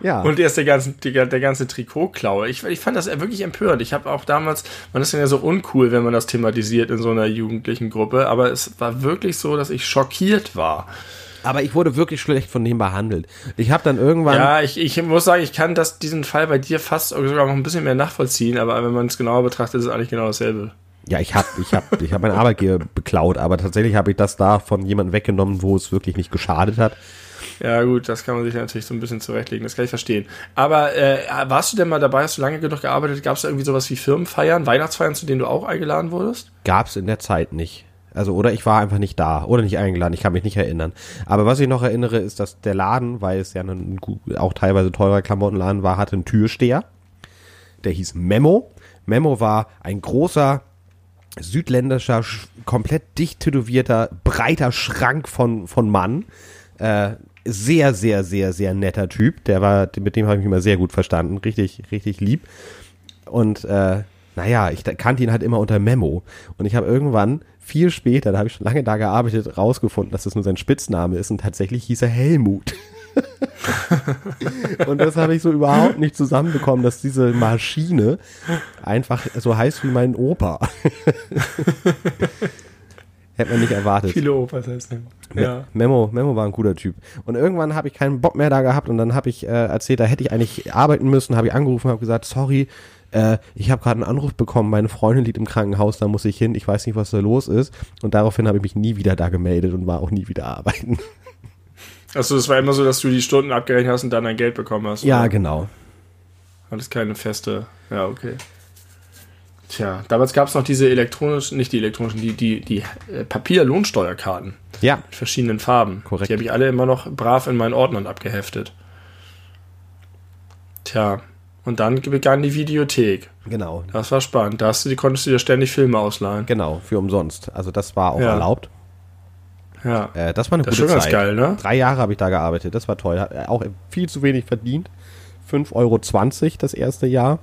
Ja. Und erst der ganze, die, der ganze Trikotklaue. Ich, ich fand das wirklich empörend. Ich habe auch damals, man ist ja so uncool, wenn man das thematisiert in so einer jugendlichen Gruppe, aber es war wirklich so, dass ich schockiert war. Aber ich wurde wirklich schlecht von dem behandelt. Ich habe dann irgendwann, Ja, ich, ich muss sagen, ich kann das, diesen Fall bei dir fast sogar noch ein bisschen mehr nachvollziehen, aber wenn man es genauer betrachtet, ist es eigentlich genau dasselbe. ja, ich habe, ich habe, ich habe meinen Arbeitgeber beklaut, aber tatsächlich habe ich das da von jemandem weggenommen, wo es wirklich nicht geschadet hat. Ja, gut, das kann man sich natürlich so ein bisschen zurechtlegen, das kann ich verstehen. Aber äh, warst du denn mal dabei, hast du lange genug gearbeitet? Gab es da irgendwie sowas wie Firmenfeiern, Weihnachtsfeiern, zu denen du auch eingeladen wurdest? Gab's in der Zeit nicht. Also oder ich war einfach nicht da oder nicht eingeladen, ich kann mich nicht erinnern. Aber was ich noch erinnere, ist, dass der Laden, weil es ja ein auch teilweise teurer Klamottenladen war, hatte einen Türsteher. Der hieß Memo. Memo war ein großer südländischer, sch- komplett dicht tätowierter, breiter Schrank von, von Mann. Äh, sehr, sehr, sehr, sehr netter Typ. Der war, mit dem habe ich mich immer sehr gut verstanden. Richtig, richtig lieb. Und äh, naja, ich kannte ihn halt immer unter Memo. Und ich habe irgendwann, viel später, da habe ich schon lange da gearbeitet, rausgefunden, dass das nur sein Spitzname ist und tatsächlich hieß er Helmut. [laughs] und das habe ich so überhaupt nicht zusammenbekommen, dass diese Maschine einfach so heißt wie mein Opa. [laughs] Hätte man nicht erwartet. Viele Opas heißen. Ja. Memo, Memo war ein guter Typ. Und irgendwann habe ich keinen Bock mehr da gehabt und dann habe ich äh, erzählt, da hätte ich eigentlich arbeiten müssen, habe ich angerufen, habe gesagt, sorry, äh, ich habe gerade einen Anruf bekommen, meine Freundin liegt im Krankenhaus, da muss ich hin, ich weiß nicht, was da los ist. Und daraufhin habe ich mich nie wieder da gemeldet und war auch nie wieder arbeiten. Achso, es war immer so, dass du die Stunden abgerechnet hast und dann dein Geld bekommen hast. Ja, oder? genau. Alles keine feste. Ja, okay. Tja, damals gab es noch diese elektronischen, nicht die elektronischen, die, die, die äh, Papier-Lohnsteuerkarten Ja, mit verschiedenen Farben. Korrekt. Die habe ich alle immer noch brav in meinen Ordnern abgeheftet. Tja, und dann begann die Videothek. genau. Das war spannend. Da hast du, die konntest du dir ständig Filme ausleihen. Genau, für umsonst. Also das war auch Ja. erlaubt. Ja. Äh, das war eine Das ist gute schon ganz Zeit. geil, ne? Drei Jahre habe ich da gearbeitet, das war toll. Hat äh, auch viel zu wenig verdient. 5,20 Euro das erste Jahr.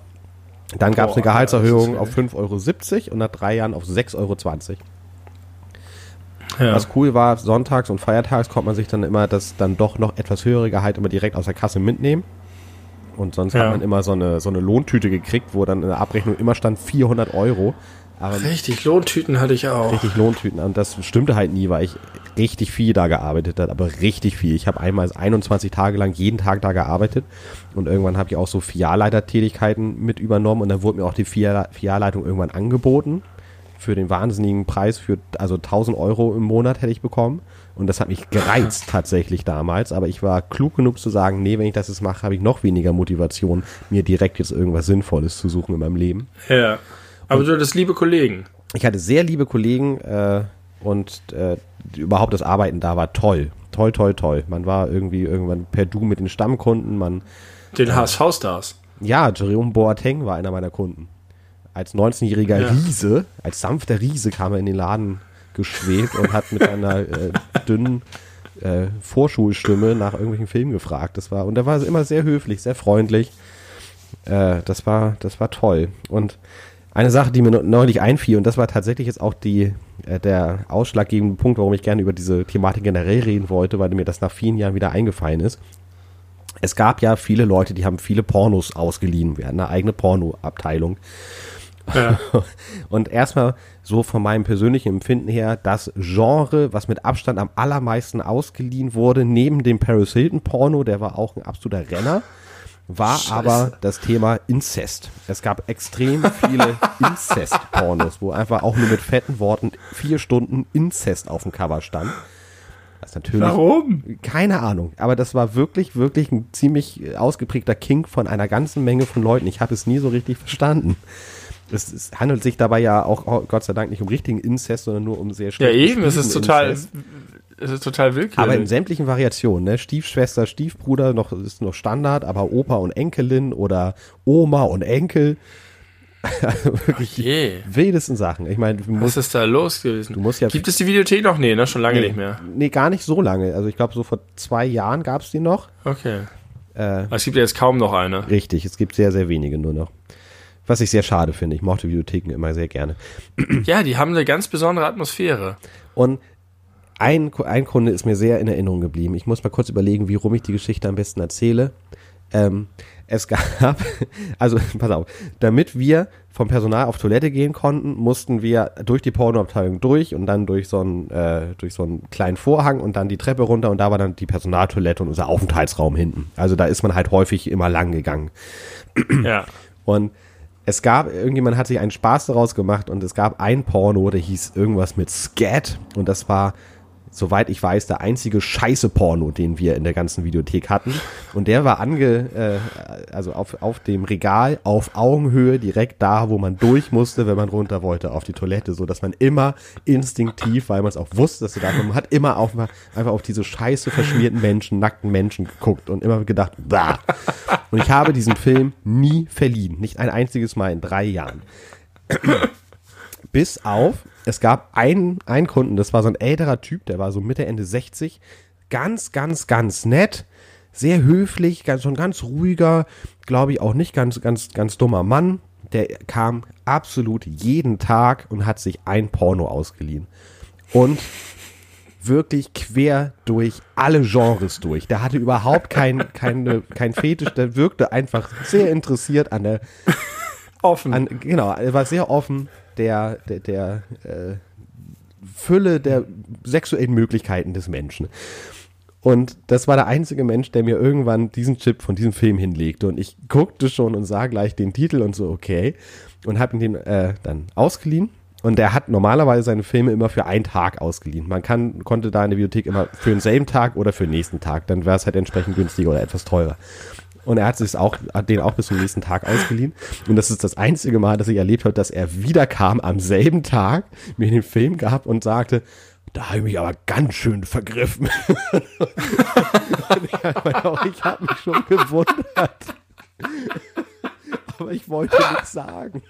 Dann gab es eine Gehaltserhöhung auf ist 5,70 Euro und nach drei Jahren auf 6,20 Euro. Ja. Was cool war, sonntags und feiertags konnte man sich dann immer das dann doch noch etwas höhere Gehalt immer direkt aus der Kasse mitnehmen. Und sonst Ja. hat man immer so eine, so eine Lohntüte gekriegt, wo dann in der Abrechnung immer stand 400 Euro. Aber Richtig, Lohntüten hatte ich auch. richtig Lohntüten. Und das stimmte halt nie, weil ich richtig viel da gearbeitet habe, aber richtig viel. Ich habe einmal 21 Tage lang jeden Tag da gearbeitet und irgendwann habe ich auch so Filialleitertätigkeiten mit übernommen und dann wurde mir auch die Filial- Filialleitung irgendwann angeboten für den wahnsinnigen Preis für also 1000 Euro im Monat hätte ich bekommen und das hat mich gereizt tatsächlich damals, aber ich war klug genug zu sagen, nee, wenn ich das jetzt mache, habe ich noch weniger Motivation, mir direkt jetzt irgendwas Sinnvolles zu suchen in meinem Leben. Ja. Aber du hattest liebe Kollegen. Ich hatte sehr liebe Kollegen äh, und äh, überhaupt das Arbeiten da war toll. Toll, toll, toll. Man war irgendwie irgendwann per Du mit den Stammkunden. Man, Den HSV-Stars. ja, Jerome Boateng war einer meiner Kunden. Als 19-jähriger Ja. Riese, als sanfter Riese kam er in den Laden geschwebt und hat mit einer äh, dünnen äh, Vorschulstimme nach irgendwelchen Filmen gefragt. Das war, und er war immer sehr höflich, sehr freundlich. Äh, das war, das war toll. Und eine Sache, die mir neu- neulich einfiel, und das war tatsächlich jetzt auch die, äh, der ausschlaggebende Punkt, warum ich gerne über diese Thematik generell reden wollte, weil mir das nach vielen Jahren wieder eingefallen ist. Es gab ja viele Leute, die haben viele Pornos ausgeliehen. Wir hatten eine eigene Pornoabteilung. Ja. [laughs] Und erstmal so von meinem persönlichen Empfinden her, das Genre, was mit Abstand am allermeisten ausgeliehen wurde, neben dem Paris Hilton Porno, der war auch ein absoluter Renner, war Scheiße. aber das Thema Inzest. Es gab extrem viele [laughs] Inzest-Pornos, wo einfach auch nur mit fetten Worten vier Stunden Inzest auf dem Cover stand. Das natürlich Warum? keine Ahnung, aber das war wirklich, wirklich ein ziemlich äh, ausgeprägter Kink von einer ganzen Menge von Leuten. Ich habe es nie so richtig verstanden. Es, es handelt sich dabei ja auch oh, Gott sei Dank nicht um richtigen Inzest, sondern nur um sehr Ja, schlecht eben, es ist total, Inzest. Es ist total willkürlich. Aber in sämtlichen Variationen, ne? Stiefschwester, Stiefbruder noch, ist noch Standard, aber Opa und Enkelin oder Oma und Enkel. [laughs] also wirklich je. wildesten Sachen. Ich meine, Was ist da los gewesen? du musst ja Gibt es die Videothek noch? Nee, ne? Schon lange nicht mehr. Nee, gar nicht so lange. Also ich glaube, so vor zwei Jahren gab es die noch. Okay. Äh, Aber Es gibt ja jetzt kaum noch eine. Richtig, es gibt sehr, sehr wenige nur noch. Was ich sehr schade finde. Ich mochte Videotheken immer sehr gerne. Ja, die haben eine ganz besondere Atmosphäre. Und ein, ein Kunde ist mir sehr in Erinnerung geblieben. Ich muss mal kurz überlegen, wie rum ich die Geschichte am besten erzähle. Ähm, es [laughs] gab, also pass auf, damit wir vom Personal auf Toilette gehen konnten, mussten wir durch die Pornoabteilung durch und dann durch so einen, äh, durch so einen kleinen Vorhang und dann die Treppe runter und da war dann die Personaltoilette und unser Aufenthaltsraum hinten. Also da ist man halt häufig immer lang gegangen. Ja. Und es gab, irgendjemand hat sich einen Spaß daraus gemacht und es gab ein Porno, der hieß irgendwas mit Scat und das war, soweit ich weiß, der einzige scheiße Porno, den wir in der ganzen Videothek hatten. Und der war ange, äh, also auf, auf dem Regal auf Augenhöhe direkt da, wo man durch musste, wenn man runter wollte auf die Toilette, so dass man immer instinktiv, weil man es auch wusste, dass du da man hat immer auf, einfach auf diese scheiße verschmierten Menschen, nackten Menschen geguckt und immer gedacht, bah. Und ich habe diesen Film nie verliehen. Nicht ein einziges Mal in drei Jahren. Bis auf, es gab einen, einen Kunden, das war so ein älterer Typ, der war so Mitte, Ende 60, ganz, ganz, ganz nett, sehr höflich, ganz, ein ganz ruhiger, glaube ich auch nicht ganz, ganz, ganz dummer Mann. Der kam absolut jeden Tag und hat sich ein Porno ausgeliehen. Und wirklich quer durch alle Genres durch. Der hatte überhaupt kein, keine, kein Fetisch, der wirkte einfach sehr interessiert an der, Offen. an, genau, er war sehr offen der, der, der äh, Fülle der sexuellen Möglichkeiten des Menschen. Und das war der einzige Mensch, der mir irgendwann diesen Chip von diesem Film hinlegte. Und ich guckte schon und sah gleich den Titel und so, okay. Und habe ihn den äh, dann ausgeliehen. Und der hat normalerweise seine Filme immer für einen Tag ausgeliehen. Man kann, konnte da in der Bibliothek immer für denselben Tag oder für den nächsten Tag. Dann wäre es halt entsprechend günstiger oder etwas teurer. Und er hat sich auch, hat den auch bis zum nächsten Tag ausgeliehen. Und das ist das einzige Mal, dass ich erlebt habe, dass er wieder kam am selben Tag, mir den Film gab und sagte, da habe ich mich aber ganz schön vergriffen. [laughs] ich habe mich schon gewundert. aber ich wollte nichts sagen.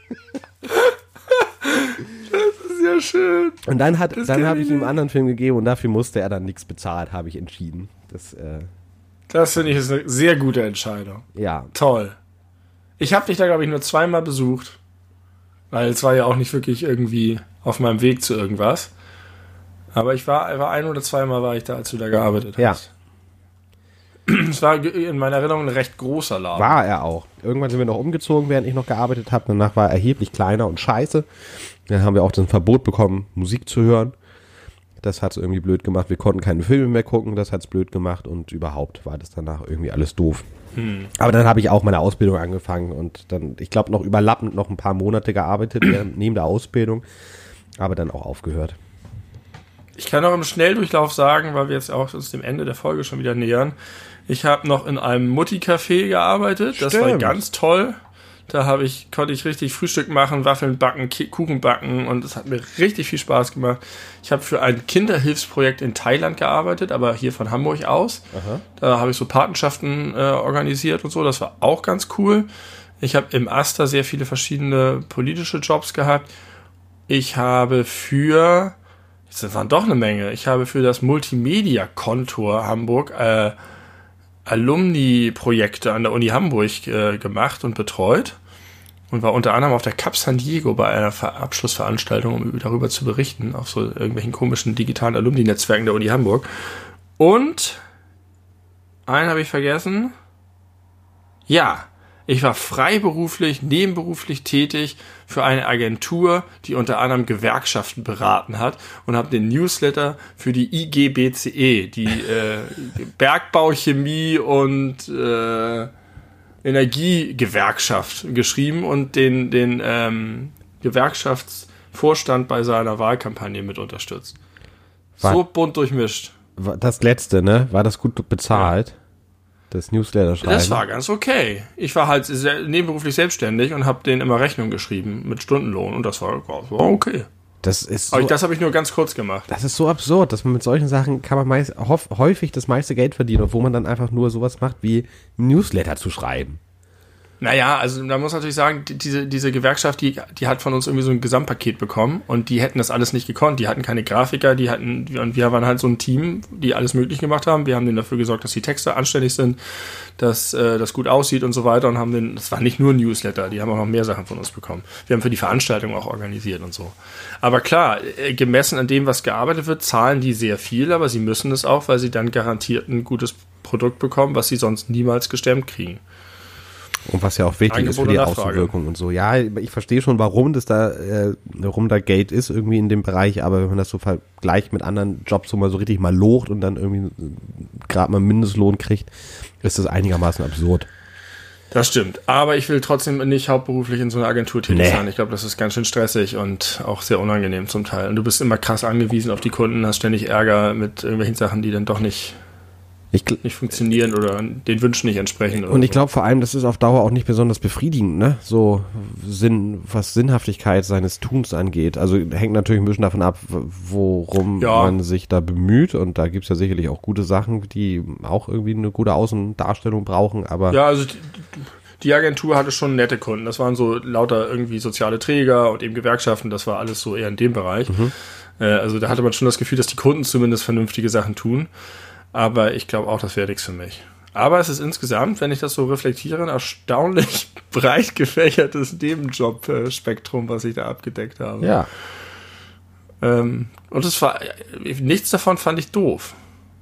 Sehr schön. Und dann hat, Das dann habe ich ihm einen anderen Film gegeben und dafür musste er dann nichts bezahlt, habe ich entschieden. Das, äh, Das finde ich ist eine sehr gute Entscheidung. ja. Toll. Ich habe dich da, glaube ich, nur zweimal besucht. Weil es war ja auch nicht wirklich irgendwie auf meinem Weg zu irgendwas. Aber ich war, war ein oder zweimal war ich da, als du da gearbeitet Ja. hast. Es war in meiner Erinnerung ein recht großer Laden. War er auch. Irgendwann sind wir noch umgezogen, während ich noch gearbeitet habe. Danach war er erheblich kleiner und scheiße. Dann haben wir auch das Verbot bekommen, Musik zu hören. Das hat's irgendwie blöd gemacht. Wir konnten keine Filme mehr gucken. Das hat's blöd gemacht. Und überhaupt war das danach irgendwie alles doof. Aber dann habe ich auch meine Ausbildung angefangen und dann, ich glaube, noch überlappend noch ein paar Monate gearbeitet [clears throat] neben der Ausbildung. Aber dann auch aufgehört. Ich kann auch im Schnelldurchlauf sagen, weil wir jetzt auch uns dem Ende der Folge schon wieder nähern. Ich habe noch in einem Mutti-Café gearbeitet. Das war Stimmt. ganz toll. Da habe ich, konnte ich richtig Frühstück machen, Waffeln backen, Kuchen backen und es hat mir richtig viel Spaß gemacht. Ich habe für ein Kinderhilfsprojekt in Thailand gearbeitet, aber hier von Hamburg aus. Da habe ich so Patenschaften äh, organisiert und so. Das war auch ganz cool. Ich habe im Aster sehr viele verschiedene politische Jobs gehabt. Ich habe für, das waren doch eine Menge, ich habe für das Multimedia-Kontor Hamburg äh, Alumni-Projekte an der Uni Hamburg äh, gemacht und betreut und war unter anderem auf der Cap San Diego bei einer Ver Abschlussveranstaltung, um darüber zu berichten, auf so irgendwelchen komischen digitalen Alumni-Netzwerken der Uni Hamburg. Und einen habe ich vergessen. Ja, ich war freiberuflich, nebenberuflich tätig für eine Agentur, die unter anderem Gewerkschaften beraten hat und habe den Newsletter für die IGBCE, die äh, Bergbauchemie und äh, Energiegewerkschaft geschrieben und den, den ähm, Gewerkschaftsvorstand bei seiner Wahlkampagne mit unterstützt. War- So bunt durchmischt. Das letzte, ne? War das gut bezahlt? Das Newsletter schreiben. Das war ganz okay. Ich war halt sehr, nebenberuflich selbstständig und habe denen immer Rechnung geschrieben mit Stundenlohn und das war, war okay. Das ist so, das habe ich nur ganz kurz gemacht. das ist so absurd, dass man mit solchen Sachen kann man meist, hof, häufig das meiste Geld verdienen, obwohl man dann einfach nur sowas macht wie Newsletter zu schreiben. Naja, also man muss natürlich sagen, die- diese, diese Gewerkschaft, die, die hat von uns irgendwie so ein Gesamtpaket bekommen und die hätten das alles nicht gekonnt. Die hatten keine Grafiker, die hatten, und wir waren halt so ein Team, die alles möglich gemacht haben. Wir haben denen dafür gesorgt, dass die Texte anständig sind, dass äh, das gut aussieht und so weiter und haben den, das war nicht nur ein Newsletter, die haben auch noch mehr Sachen von uns bekommen. Wir haben für die Veranstaltung auch organisiert und so. Aber klar, äh, gemessen an dem, was gearbeitet wird, zahlen die sehr viel, aber sie müssen es auch, weil sie dann garantiert ein gutes Produkt bekommen, was sie sonst niemals gestemmt kriegen. Und was ja auch wichtig ist für Angebot die. Außenwirkung und so. Ja, ich verstehe schon, warum das da, äh, warum da Geld ist irgendwie in dem Bereich, aber wenn man das so vergleicht mit anderen Jobs, wo man so richtig mal locht und dann irgendwie gerade mal Mindestlohn kriegt, ist das einigermaßen absurd. Das stimmt. Aber ich will trotzdem nicht hauptberuflich in so einer Agentur tätig Nee. sein. Ich glaube, das ist ganz schön stressig und auch sehr unangenehm zum Teil. Und du bist immer krass angewiesen auf die Kunden, hast ständig Ärger mit irgendwelchen Sachen, die dann doch nicht, Ich, nicht funktionieren oder den Wünschen nicht entsprechen. Und ich glaube vor allem, das ist auf Dauer auch nicht besonders befriedigend, ne? So Sinn, was Sinnhaftigkeit seines Tuns angeht. Also hängt natürlich ein bisschen davon ab, worum Ja. man sich da bemüht. Und da gibt's ja sicherlich auch gute Sachen, die auch irgendwie eine gute Außendarstellung brauchen, aber Ja, also die, die Agentur hatte schon nette Kunden. Das waren so lauter irgendwie soziale Träger und eben Gewerkschaften. Das war alles so eher in dem Bereich. Mhm. Äh, also da hatte man schon das Gefühl, dass die Kunden zumindest vernünftige Sachen tun. Aber ich glaube auch, das wäre nichts für mich. Aber es ist insgesamt, wenn ich das so reflektiere, ein erstaunlich [laughs] breit gefächertes Nebenjob-Spektrum, was ich da abgedeckt habe. Ja. Ähm, und es war, nichts davon fand ich doof.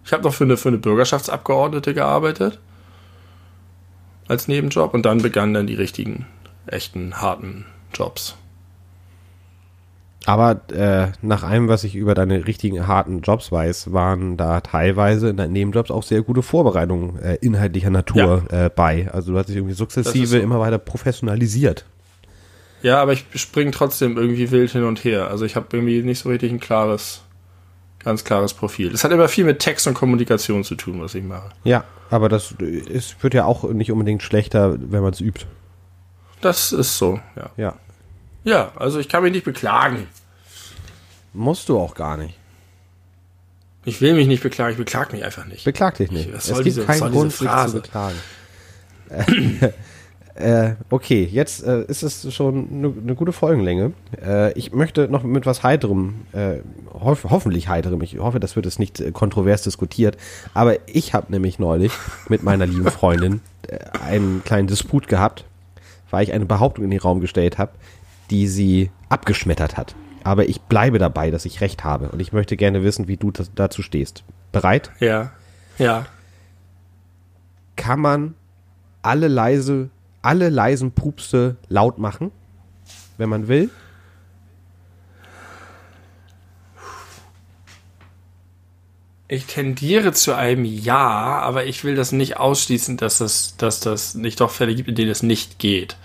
Ich habe noch für eine, für eine Bürgerschaftsabgeordnete gearbeitet. Als Nebenjob. Und dann begannen dann die richtigen, echten, harten Jobs. Aber äh, nach allem, was ich über deine richtigen harten Jobs weiß, waren da teilweise in deinen Nebenjobs auch sehr gute Vorbereitungen äh, inhaltlicher Natur äh, bei. Also du hast dich irgendwie sukzessive so. immer weiter professionalisiert. Ja, aber ich springe trotzdem irgendwie wild hin und her. Also ich habe irgendwie nicht so richtig ein klares, ganz klares Profil. Das hat immer viel mit Text und Kommunikation zu tun, was ich mache. Ja, aber das äh, ist, wird ja auch nicht unbedingt schlechter, wenn man es übt. Das ist so, ja. Ja. Ja, also ich kann mich nicht beklagen. Musst du auch gar nicht. Ich will mich nicht beklagen, ich beklag mich einfach nicht. Beklag dich nicht. Was Es gibt diese- keinen Grund, sich zu beklagen. äh, okay, jetzt äh, ist es schon eine ne gute Folgenlänge. Äh, ich möchte noch mit was Heiterem, äh, hoff, hoffentlich Heiterem, ich hoffe, das wird jetzt nicht äh, kontrovers diskutiert, aber ich habe nämlich neulich mit meiner lieben Freundin äh, einen kleinen Disput gehabt, weil ich eine Behauptung in den Raum gestellt habe, die sie abgeschmettert hat. Aber ich bleibe dabei, dass ich recht habe und ich möchte gerne wissen, wie du das, dazu stehst. Bereit? Ja, ja. kann man alle leise, alle leisen Pupste laut machen, wenn man will. Ich tendiere zu einem Ja, aber ich will das nicht ausschließen, dass das, dass das nicht doch Fälle gibt, in denen es nicht geht.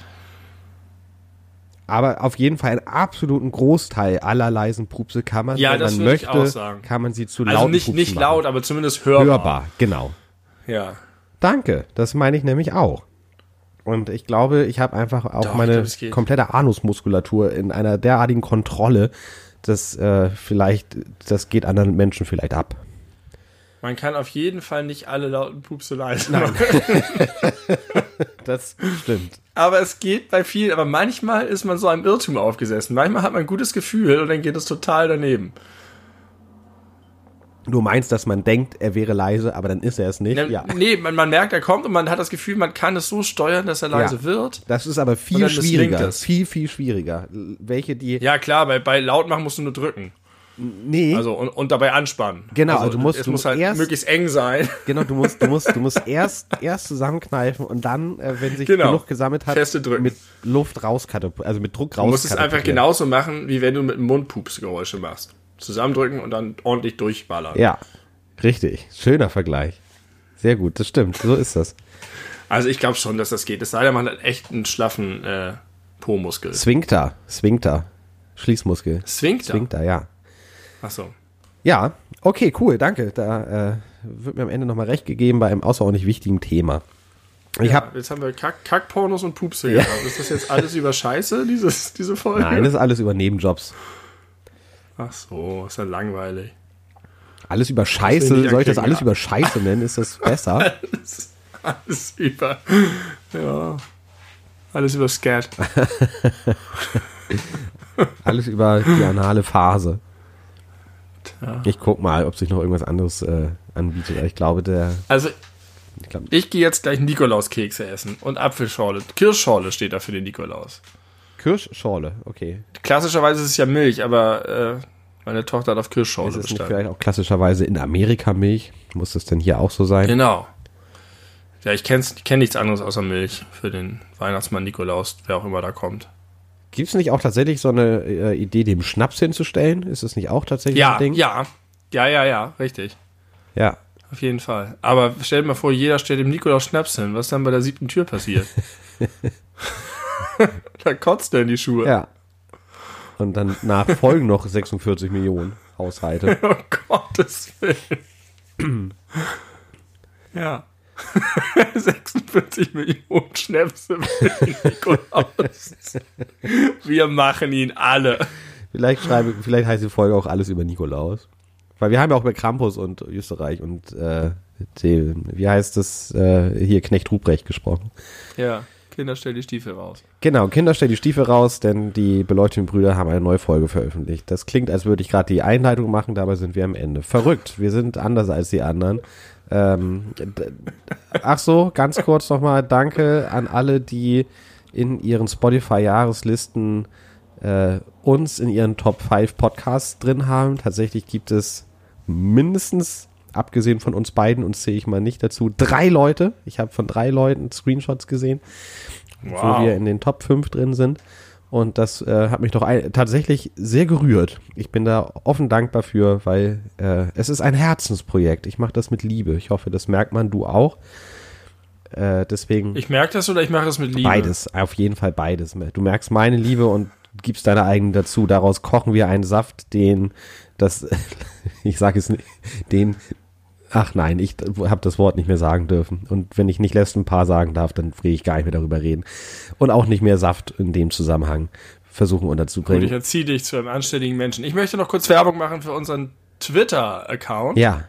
Aber auf jeden Fall einen absoluten Großteil aller leisen Pupse kann man, Ja, wenn das man würde ich möchte, auch sagen. kann man sie zu Also lauten nicht, Pupsen nicht machen. laut, aber zumindest hörbar. Hörbar, genau. Ja. Danke, das meine ich nämlich auch. Und ich glaube, ich habe einfach auch Doch, meine geht. komplette Anusmuskulatur in einer derartigen Kontrolle, dass äh, vielleicht, das geht anderen Menschen vielleicht ab. Man kann auf jeden Fall nicht alle lauten Pupse leise machen. [laughs] Das stimmt. Aber es geht bei vielen, aber manchmal ist man so einem Irrtum aufgesessen. Manchmal hat man ein gutes Gefühl und dann geht es total daneben. Du meinst, dass man denkt, er wäre leise, aber dann ist er es nicht? Ne- Ja. Nee, man, man merkt, er kommt und man hat das Gefühl, man kann es so steuern, dass er leise Ja. wird. Das ist aber viel schwieriger. Viel, viel schwieriger. Welche, die. Ja, klar, bei, bei laut machen musst du nur drücken. Nee. Also und, und dabei anspannen. Genau, also, du musst- es du muss halt erst- möglichst eng sein. genau, du musst, du musst, du musst [laughs] erst, erst zusammenkneifen und dann, äh, wenn sich Genau. genug gesammelt hat, Feste drücken. mit Luft rauskatapultieren, also mit Druck Du musst es einfach rauskatapultieren. genauso machen, wie wenn du mit dem Mund Pupsgeräusche machst. Zusammendrücken und dann ordentlich durchballern. Ja, richtig. Schöner Vergleich. Sehr gut, das stimmt. So ist das. Also ich glaube schon, dass das geht. Es sei denn, man hat echt einen schlaffen äh, Po-Muskel. Sphinkter, Sphinkter. Schließmuskel. Sphinkter? Sphinkter, ja. Achso. Ja, okay, cool, danke. Da äh, wird mir am Ende nochmal recht gegeben bei einem außerordentlich wichtigen Thema. Ich ja, habe jetzt haben wir Kack, Kackpornos und Pupse gehabt. Ist das jetzt alles über Scheiße, dieses, diese Folge? Nein, das ist alles über Nebenjobs. Ach so, ist ja langweilig. Alles über Scheiße. Soll ich das alles ja. über Scheiße nennen? Ist das besser? [laughs] Alles über. Ja. Alles über Scat. [laughs] Alles über die anale Phase. Tja. Ich guck mal, ob sich noch irgendwas anderes äh, anbietet. Ich glaube, der. Also, Ich glaub, ich gehe jetzt gleich Nikolauskekse essen und Apfelschorle. Kirschschorle steht da für den Nikolaus. Kirschschorle, okay. Klassischerweise ist es ja Milch, aber äh, meine Tochter hat auf Ist Kirschschorle es nicht bestellt. vielleicht auch klassischerweise in Amerika Milch? Muss das denn hier auch so sein? Genau. Ja, ich kenne kenn nichts anderes außer Milch für den Weihnachtsmann Nikolaus, wer auch immer da kommt. Gibt es nicht auch tatsächlich so eine äh, Idee, dem Schnaps hinzustellen? Ist das nicht auch tatsächlich Ja, ein Ding? ja. Ja, ja, ja, richtig. Ja. Auf jeden Fall. Aber stell dir mal vor, jeder stellt dem Nikolaus Schnaps hin. Was dann bei der siebten Tür passiert? [laughs] da kotzt er in die Schuhe. Ja. Und dann nach folgen noch 46 Millionen Haushalte. Oh [laughs] Gottes Willen. [clears throat] ja. [laughs] 46 Millionen Schnäpse für den Nikolaus. Wir machen ihn alle. Vielleicht schreibe, vielleicht heißt die Folge auch alles über Nikolaus. Weil wir haben ja auch über Krampus und Österreich und äh, die, wie heißt das äh, hier Knecht Ruprecht gesprochen. Ja, Kinder, stell die Stiefel raus. Genau, Kinder, stell die Stiefel raus, denn die beleuchteten Brüder haben eine neue Folge veröffentlicht. Das klingt, als würde ich gerade die Einleitung machen, dabei sind wir am Ende. Verrückt, wir sind anders als die anderen. Ähm, ach so, ganz kurz nochmal, danke an alle, die in ihren Spotify-Jahreslisten äh, uns in ihren Top 5 Podcasts drin haben. Tatsächlich gibt es mindestens, abgesehen von uns beiden, uns zähle ich mal nicht dazu, drei Leute. Ich habe von drei Leuten Screenshots gesehen wo wir in den Top 5 drin sind. Und das äh, hat mich doch ein, tatsächlich sehr gerührt. Ich bin da offen dankbar für, weil äh, es ist ein Herzensprojekt. Ich mache das mit Liebe. Ich hoffe, das merkt man, du auch. Äh, deswegen Ich merke das oder ich mache das mit Liebe? beides, auf jeden Fall beides. Du merkst meine Liebe und gibst deine eigenen dazu. Daraus kochen wir einen Saft, den das, [laughs] ich sage es nicht, den, ach nein, ich habe das Wort nicht mehr sagen dürfen. Und wenn ich nicht lässt ein paar sagen darf, dann will ich gar nicht mehr darüber reden. Und auch nicht mehr Saft in dem Zusammenhang versuchen Gut, ich unterzubringen. erziehe dich zu einem anständigen Menschen. Ich möchte noch kurz Werbung machen für unseren Twitter-Account. Ja,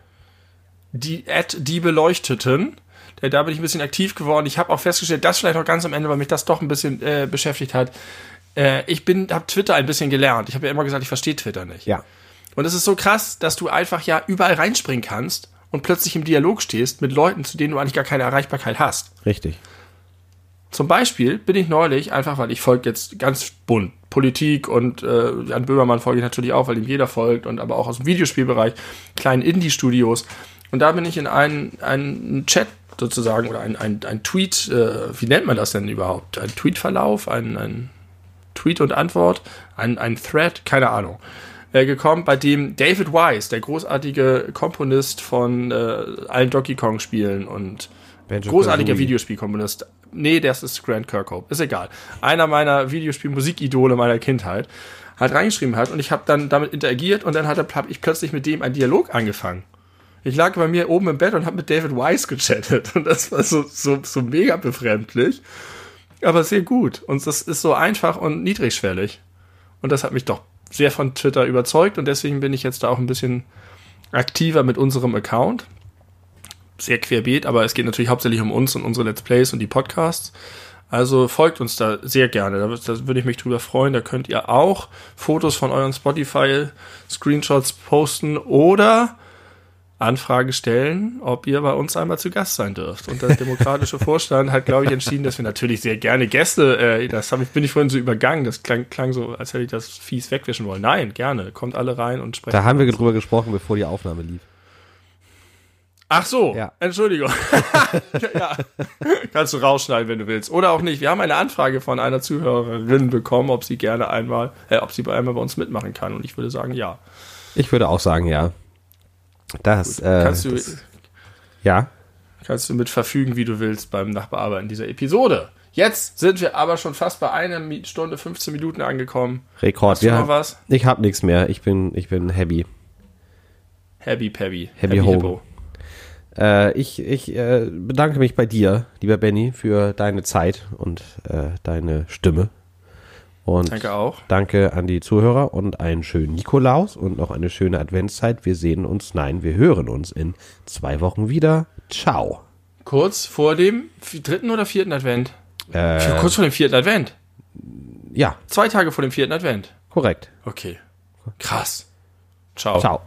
die at die Beleuchteten. Der, da bin ich ein bisschen aktiv geworden. Ich habe auch festgestellt, das vielleicht noch ganz am Ende, weil mich das doch ein bisschen äh, beschäftigt hat. Äh, ich bin, habe Twitter ein bisschen gelernt. Ich habe ja immer gesagt, ich verstehe Twitter nicht. ja. Und es ist so krass, dass du einfach ja überall reinspringen kannst und plötzlich im Dialog stehst mit Leuten, zu denen du eigentlich gar keine Erreichbarkeit hast. Richtig. Zum Beispiel bin ich neulich, einfach weil ich folge jetzt ganz bunt, Politik und äh, Jan Böhmermann folge ich natürlich auch, weil ihm jeder folgt und aber auch aus dem Videospielbereich, kleinen Indie-Studios. Und da bin ich in einen, einen Chat sozusagen oder ein, ein, ein Tweet, äh, wie nennt man das denn überhaupt? Ein Tweetverlauf, ein, ein Tweet und Antwort, ein, ein Thread, keine Ahnung, äh, gekommen, bei dem David Wise, der großartige Komponist von äh, allen Donkey Kong-Spielen und Banjo großartiger Kazooie. Videospielkomponist. Nee, das ist Grant Kirkhope. Ist egal. Einer meiner Videospiel-Musikidole meiner Kindheit hat reingeschrieben hat und ich habe dann damit interagiert und dann hat er, hab ich plötzlich mit dem einen Dialog angefangen. Ich lag bei mir oben im Bett und habe mit David Wise gechattet [laughs] und das war so, so, so mega befremdlich, aber sehr gut und das ist so einfach und niedrigschwellig und das hat mich doch sehr von Twitter überzeugt und deswegen bin ich jetzt da auch ein bisschen aktiver mit unserem Account sehr querbeet, aber es geht natürlich hauptsächlich um uns und unsere Let's Plays und die Podcasts. Also folgt uns da sehr gerne. Da, da würde ich mich drüber freuen. Da könnt ihr auch Fotos von euren Spotify-Screenshots posten oder Anfrage stellen, ob ihr bei uns einmal zu Gast sein dürft. Und der demokratische Vorstand hat, glaube ich, entschieden, dass wir natürlich sehr gerne Gäste, äh, das hab ich, bin ich vorhin so übergangen, das klang, klang so, als hätte ich das fies wegwischen wollen. Nein, gerne. Kommt alle rein und sprecht. Da haben wir drüber gesprochen, bevor die Aufnahme lief. Ach so, Ja. Entschuldigung. [laughs] ja. Kannst du rausschneiden, wenn du willst. Oder auch nicht. Wir haben eine Anfrage von einer Zuhörerin bekommen, ob sie gerne einmal, äh, ob sie bei einmal bei uns mitmachen kann. Und ich würde sagen, ja. Ich würde auch sagen, ja. Das, äh, Kannst du, das, ja. kannst du mit verfügen, wie du willst beim Nachbearbeiten dieser Episode. Jetzt sind wir aber schon fast bei einer Stunde 15 Minuten angekommen. Rekord. Hast du noch was? Ich habe nichts mehr. Ich bin, ich bin happy. Happy Pebby. Happy Home. Äh, ich ich äh, bedanke mich bei dir, lieber Benny, für deine Zeit und äh, deine Stimme. Und Danke auch. danke an die Zuhörer und einen schönen Nikolaus und noch eine schöne Adventszeit. Wir sehen uns, nein, wir hören uns in zwei Wochen wieder. Ciao. Kurz vor dem dritten oder vierten Advent. Äh, Kurz vor dem vierten Advent. ja, Zwei Tage vor dem vierten Advent. korrekt. Okay. Krass. Ciao. Ciao.